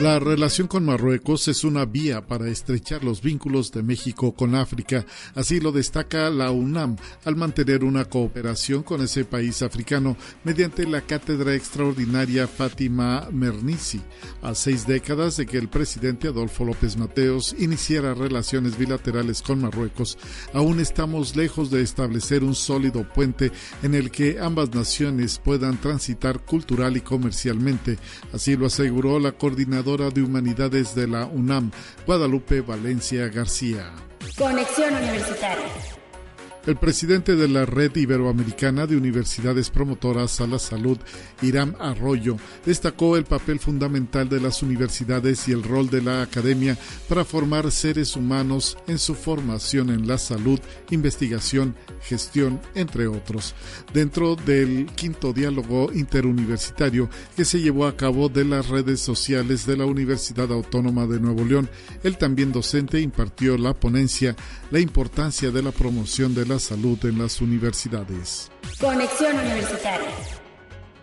[SPEAKER 8] La relación con Marruecos es una vía para estrechar los vínculos de México con África, así lo destaca la UNAM al mantener una cooperación con ese país africano mediante la cátedra extraordinaria Fátima Mernissi, a seis décadas de que el presidente Adolfo López Mateos iniciara relaciones bilaterales con Marruecos, aún estamos lejos de establecer un sólido puente en el que ambas naciones puedan transitar cultural y comercialmente, así lo aseguró la coordinadora de Humanidades de la UNAM, Guadalupe Valencia García.
[SPEAKER 9] Conexión Universitaria.
[SPEAKER 8] El presidente de la Red Iberoamericana de Universidades Promotoras a la Salud, Iram Arroyo, destacó el papel fundamental de las universidades y el rol de la academia para formar seres humanos en su formación en la salud, investigación, gestión, entre otros. Dentro del quinto diálogo interuniversitario que se llevó a cabo de las redes sociales de la Universidad Autónoma de Nuevo León, el también docente impartió la ponencia La importancia de la promoción de la salud en las universidades.
[SPEAKER 9] Conexión Universitaria.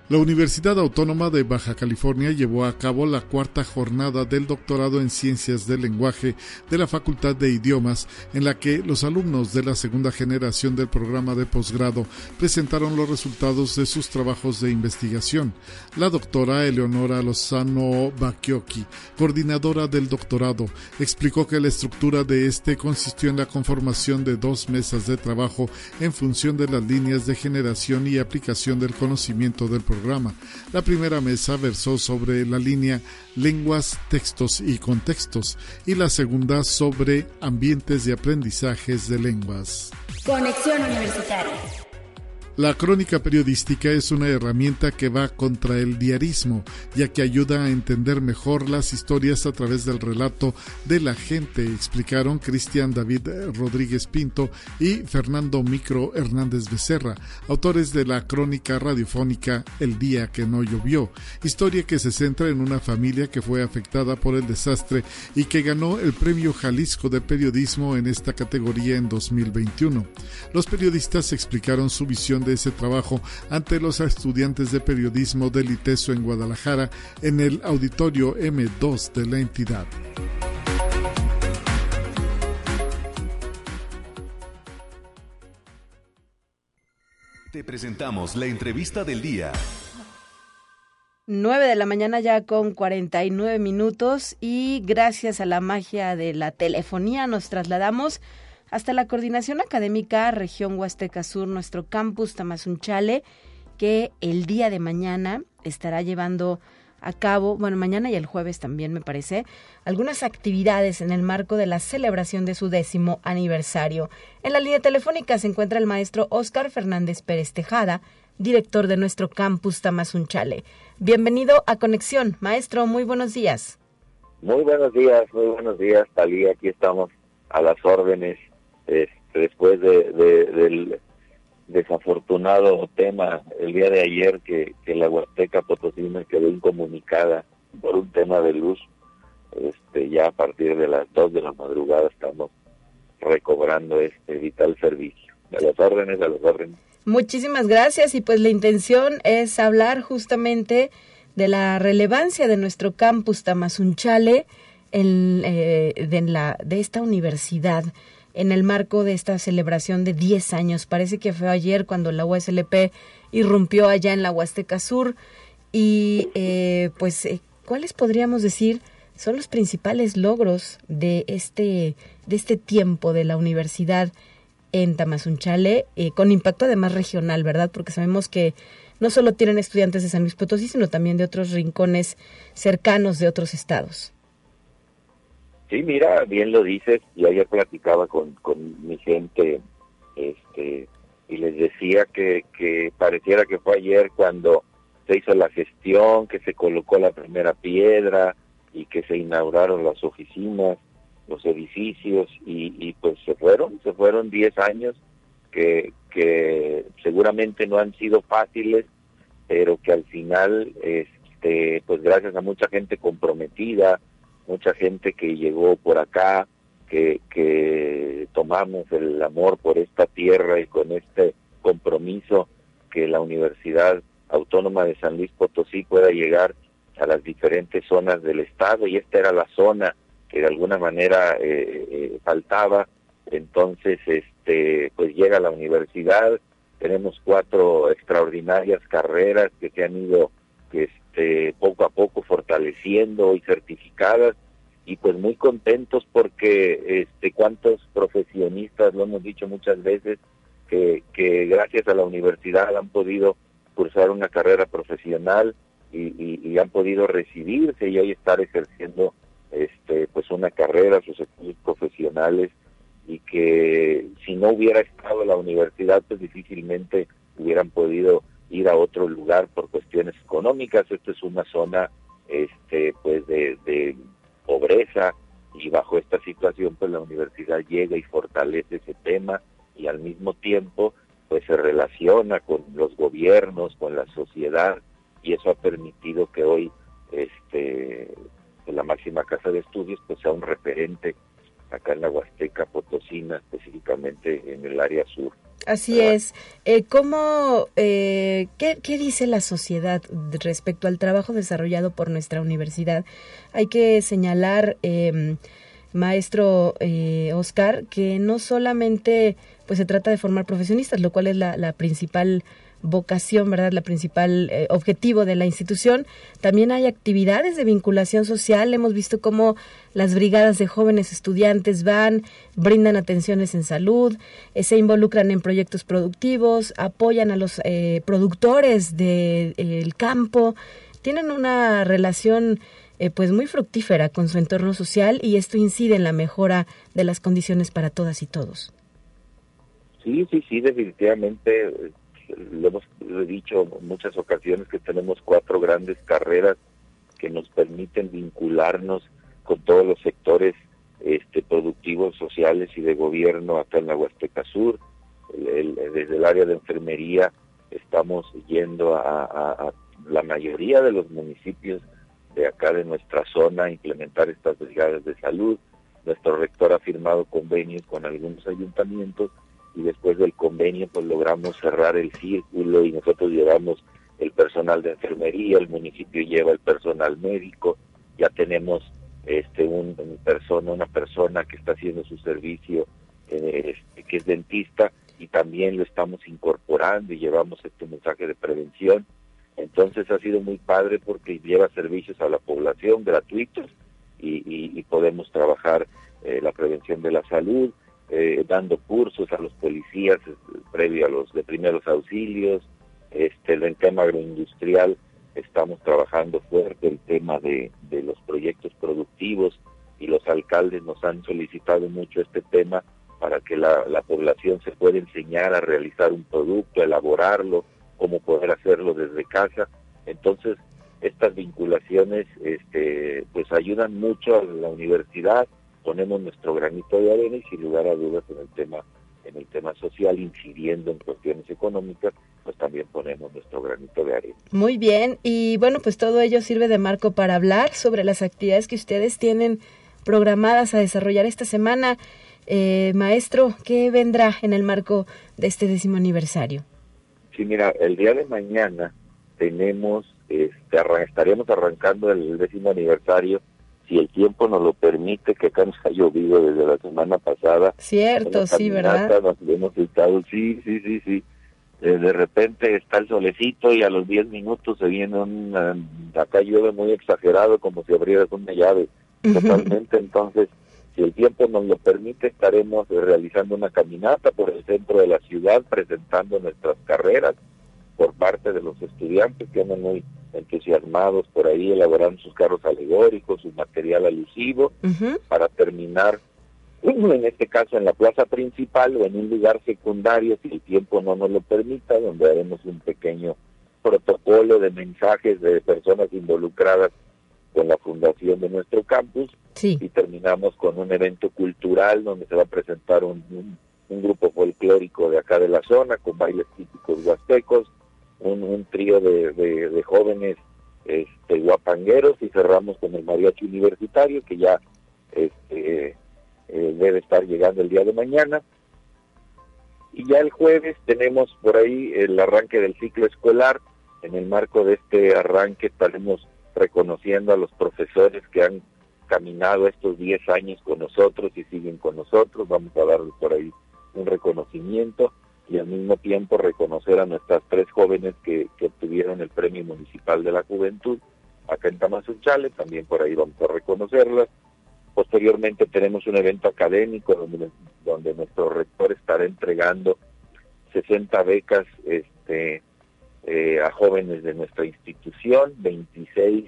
[SPEAKER 8] La Universidad Autónoma de Baja California llevó a cabo la cuarta jornada del doctorado en Ciencias del Lenguaje de la Facultad de Idiomas, en la que los alumnos de la segunda generación del programa de posgrado presentaron los resultados de sus trabajos de investigación. La doctora Eleonora Lozano Bacchiocchi, coordinadora del doctorado, explicó que la estructura de este consistió en la conformación de dos mesas de trabajo en función de las líneas de generación y aplicación del conocimiento del programa La primera mesa versó sobre la línea lenguas, textos y contextos y la segunda sobre ambientes de aprendizajes de lenguas.
[SPEAKER 9] Conexión Universitaria.
[SPEAKER 8] La crónica periodística es una herramienta que va contra el diarismo, ya que ayuda a entender mejor las historias a través del relato de la gente, explicaron Cristian David Rodríguez Pinto y Fernando Micro Hernández Becerra, autores de la crónica radiofónica El día que no llovió, historia que se centra en una familia que fue afectada por el desastre y que ganó el Premio Jalisco de Periodismo en esta categoría en 2021. Los periodistas explicaron su visión de ese trabajo ante los estudiantes de periodismo del ITESO en Guadalajara en el auditorio M2 de la entidad.
[SPEAKER 1] Te presentamos la entrevista del día.
[SPEAKER 2] 9 de la mañana ya con 49 minutos y gracias a la magia de la telefonía nos trasladamos hasta la Coordinación Académica Región Huasteca Sur, nuestro campus Tamazunchale, que el día de mañana estará llevando a cabo, bueno, mañana y el jueves también me parece, algunas actividades en el marco de la celebración de su décimo aniversario. En la línea telefónica se encuentra el maestro Óscar Fernández Pérez Tejada, director de nuestro campus Tamazunchale. Bienvenido a Conexión, maestro, muy buenos días.
[SPEAKER 10] Muy buenos días, muy buenos días, Talía, aquí estamos a las órdenes este, después de, del desafortunado tema el día de ayer que, la Huasteca Potosina quedó incomunicada por un tema de luz. Este, ya a partir de las 2 de la madrugada estamos recobrando este vital servicio. A las órdenes, a las órdenes.
[SPEAKER 2] Muchísimas gracias y pues la intención es hablar justamente de la relevancia de nuestro campus Tamazunchale en, eh, de, la, de esta universidad en el marco de esta celebración de 10 años. Parece que fue ayer cuando la USLP irrumpió allá en la Huasteca Sur y eh, pues eh, cuáles podríamos decir son los principales logros de este de este tiempo de la universidad en Tamazunchale eh, con impacto además regional, ¿verdad? Porque sabemos que no solo tienen estudiantes de San Luis Potosí, sino también de otros rincones cercanos de otros estados.
[SPEAKER 10] Sí, mira, bien lo dices, y ayer platicaba con, con mi gente este, y les decía que, que pareciera que fue ayer cuando se hizo la gestión, que se colocó la primera piedra y que se inauguraron las oficinas, los edificios y, y pues se fueron, se fueron 10 años que, que seguramente no han sido fáciles, pero que al final, este, pues gracias a mucha gente comprometida, mucha gente que llegó por acá, que, que tomamos el amor por esta tierra y con este compromiso que la Universidad Autónoma de San Luis Potosí pueda llegar a las diferentes zonas del estado y esta era la zona que de alguna manera eh, eh, faltaba. Entonces, este, pues llega la universidad, tenemos cuatro extraordinarias carreras que se han ido este, poco a poco fortaleciendo y certificadas y pues muy contentos porque este cuántos profesionistas lo hemos dicho muchas veces que, que gracias a la universidad han podido cursar una carrera profesional y, han podido recibirse y hoy estar ejerciendo este pues una carrera sus estudios profesionales y que si no hubiera estado la universidad pues difícilmente hubieran podido ir a otro lugar por cuestiones económicas esta es una zona este pues de, pobreza y bajo esta situación pues la universidad llega y fortalece ese tema y al mismo tiempo pues se relaciona con los gobiernos, con la sociedad y eso ha permitido que hoy este la máxima casa de estudios pues sea un referente acá en la Huasteca Potosina, específicamente en el área sur.
[SPEAKER 2] Así es. Eh, ¿cómo, eh, qué, qué, dice la sociedad respecto al trabajo desarrollado por nuestra universidad? Hay que señalar, eh, maestro Oscar, que no solamente pues se trata de formar profesionistas, lo cual es la, la principal vocación, ¿verdad? La principal eh, objetivo de la institución. También hay actividades de vinculación social. Hemos visto cómo las brigadas de jóvenes estudiantes van, brindan atenciones en salud, eh, se involucran en proyectos productivos, apoyan a los eh, productores del campo. Tienen una relación pues muy fructífera con su entorno social y esto incide en la mejora de las condiciones para todas y todos.
[SPEAKER 10] Sí, sí, sí, definitivamente lo hemos dicho en muchas ocasiones que tenemos cuatro grandes carreras que nos permiten vincularnos con todos los sectores este, productivos, sociales y de gobierno acá en la Huasteca Sur. desde el área de enfermería estamos yendo a, la mayoría de los municipios de acá de nuestra zona a implementar estas brigadas de salud. Nuestro rector ha firmado convenios con algunos ayuntamientos y después del convenio pues logramos cerrar el círculo y nosotros llevamos el personal de enfermería, el municipio lleva el personal médico, ya tenemos este un, persona, una persona que está haciendo su servicio eh, este, que es dentista y también lo estamos incorporando y llevamos este mensaje de prevención. Entonces ha sido muy padre porque lleva servicios a la población gratuitos y, podemos trabajar eh, la prevención de la salud, eh, dando cursos a los policías eh, previo a los de primeros auxilios, este, el tema agroindustrial estamos trabajando fuerte el tema de, de los proyectos productivos y los alcaldes nos han solicitado mucho este tema para que la, la población se pueda enseñar a realizar un producto, elaborarlo, cómo poder hacerlo desde casa. Entonces, estas vinculaciones este, pues ayudan mucho a la universidad, ponemos nuestro granito de arena y sin lugar a dudas en el tema en el tema social incidiendo en cuestiones económicas pues también ponemos nuestro granito de arena.
[SPEAKER 2] Muy bien y bueno pues todo ello sirve de marco para hablar sobre las actividades que ustedes tienen programadas a desarrollar esta semana. Eh, maestro, ¿qué vendrá en el marco de este décimo aniversario?
[SPEAKER 10] Sí, mira, el día de mañana tenemos, este, estaríamos arrancando el décimo aniversario si el tiempo nos lo permite, que acá nos ha llovido desde la semana pasada.
[SPEAKER 2] Cierto, sí, ¿verdad?
[SPEAKER 10] Nos hemos estado, sí, sí, sí, sí. Eh, de repente está el solecito y a los 10 minutos se viene un... acá llueve muy exagerado, como si abrieras una llave. Totalmente, entonces, si el tiempo nos lo permite, estaremos realizando una caminata por el centro de la ciudad, presentando nuestras carreras por parte de los estudiantes que andan muy entusiasmados por ahí elaborando sus carros alegóricos, su material alusivo, para terminar, en este caso en la plaza principal o en un lugar secundario, si el tiempo no nos lo permita, donde haremos un pequeño protocolo de mensajes de personas involucradas con la fundación de nuestro campus. Y terminamos con un evento cultural donde se va a presentar un, un grupo folclórico de acá de la zona con bailes típicos huastecos, un, trío de, jóvenes este, guapangueros y cerramos con el mariachi universitario que ya este, eh, debe estar llegando el día de mañana. Y ya el jueves tenemos por ahí el arranque del ciclo escolar. En el marco de este arranque estaremos reconociendo a los profesores que han caminado estos 10 años con nosotros y siguen con nosotros. Vamos a darles por ahí un reconocimiento y al mismo tiempo reconocer a nuestras tres jóvenes que, que obtuvieron el Premio Municipal de la Juventud acá en Tamazunchale, también por ahí vamos a reconocerlas. Posteriormente tenemos un evento académico donde, donde nuestro rector estará entregando 60 becas este, eh, a jóvenes de nuestra institución, 26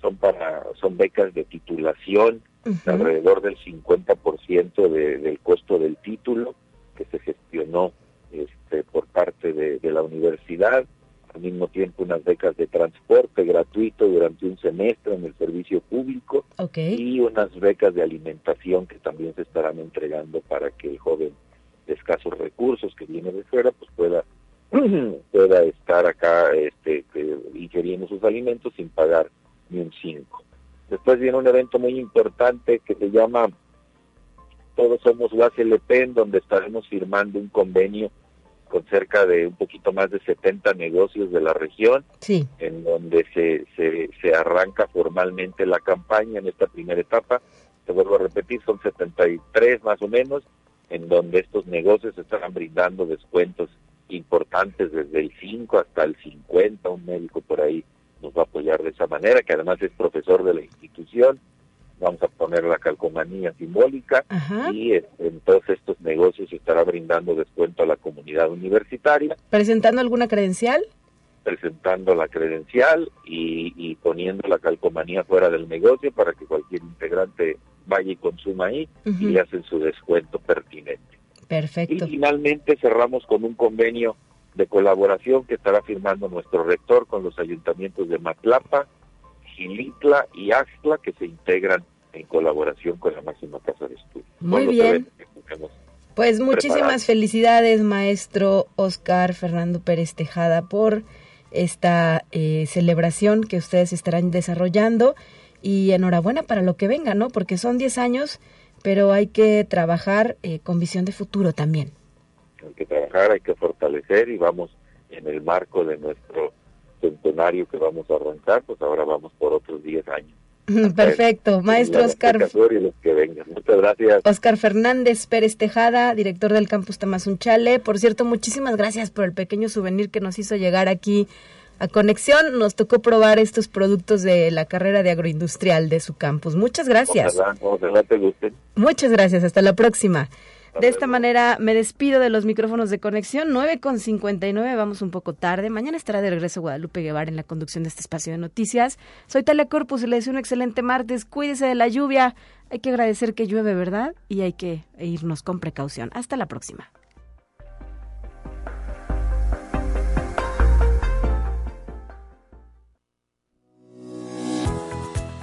[SPEAKER 10] son para son becas de titulación, alrededor del 50% de, del costo del título que se gestionó este, por parte de, la universidad, al mismo tiempo unas becas de transporte gratuito durante un semestre en el servicio público y unas becas de alimentación que también se estarán entregando para que el joven de escasos recursos que viene de fuera pues pueda pueda estar acá este, ingiriendo sus alimentos sin pagar ni un 5. Después viene un evento muy importante que se llama Todos Somos UASLP, en donde estaremos firmando un convenio con cerca de un poquito más de 70 negocios de la región, en donde se, se, se arranca formalmente la campaña en esta primera etapa. Te vuelvo a repetir, son 73 más o menos, en donde estos negocios estarán brindando descuentos importantes desde el 5 hasta el 50, un médico por ahí nos va a apoyar de esa manera, que además es profesor de la institución, vamos a poner la calcomanía simbólica y en todos estos negocios estará brindando descuento a la comunidad universitaria.
[SPEAKER 2] ¿Presentando alguna credencial?
[SPEAKER 10] Presentando la credencial y, poniendo la calcomanía fuera del negocio para que cualquier integrante vaya y consuma ahí y le hacen su descuento pertinente.
[SPEAKER 2] Perfecto.
[SPEAKER 10] Y finalmente cerramos con un convenio de colaboración que estará firmando nuestro rector con los ayuntamientos de Matlapa, Gilitla y Axtla que se integran en colaboración con la máxima casa de estudio.
[SPEAKER 2] Muy bien. Pues muchísimas felicidades, maestro Oscar Fernando Pérez Tejada, por esta eh, celebración que ustedes estarán desarrollando y enhorabuena para lo que venga, ¿no? Porque son 10 años pero hay que trabajar eh, con visión de futuro también.
[SPEAKER 10] Hay que trabajar, hay que fortalecer y vamos en el marco de nuestro centenario que vamos a arrancar, pues ahora vamos por otros 10 años.
[SPEAKER 2] Perfecto, maestro Oscar.
[SPEAKER 10] Muchas gracias.
[SPEAKER 2] Oscar Fernández Pérez Tejada, director del campus Tamazunchale. Por cierto, muchísimas gracias por el pequeño souvenir que nos hizo llegar aquí a Conexión. Nos tocó probar estos productos de la carrera de agroindustrial de su campus. Muchas gracias. Muchas gracias. Hasta la próxima. De esta manera me despido de los micrófonos de conexión. 9 con 59, vamos un poco tarde. Mañana estará de regreso Guadalupe Guevara en la conducción de este espacio de noticias. Soy Talia Corpus y le deseo un excelente martes. Cuídese de la lluvia. Hay que agradecer que llueve, ¿verdad? Y hay que irnos con precaución. Hasta la próxima.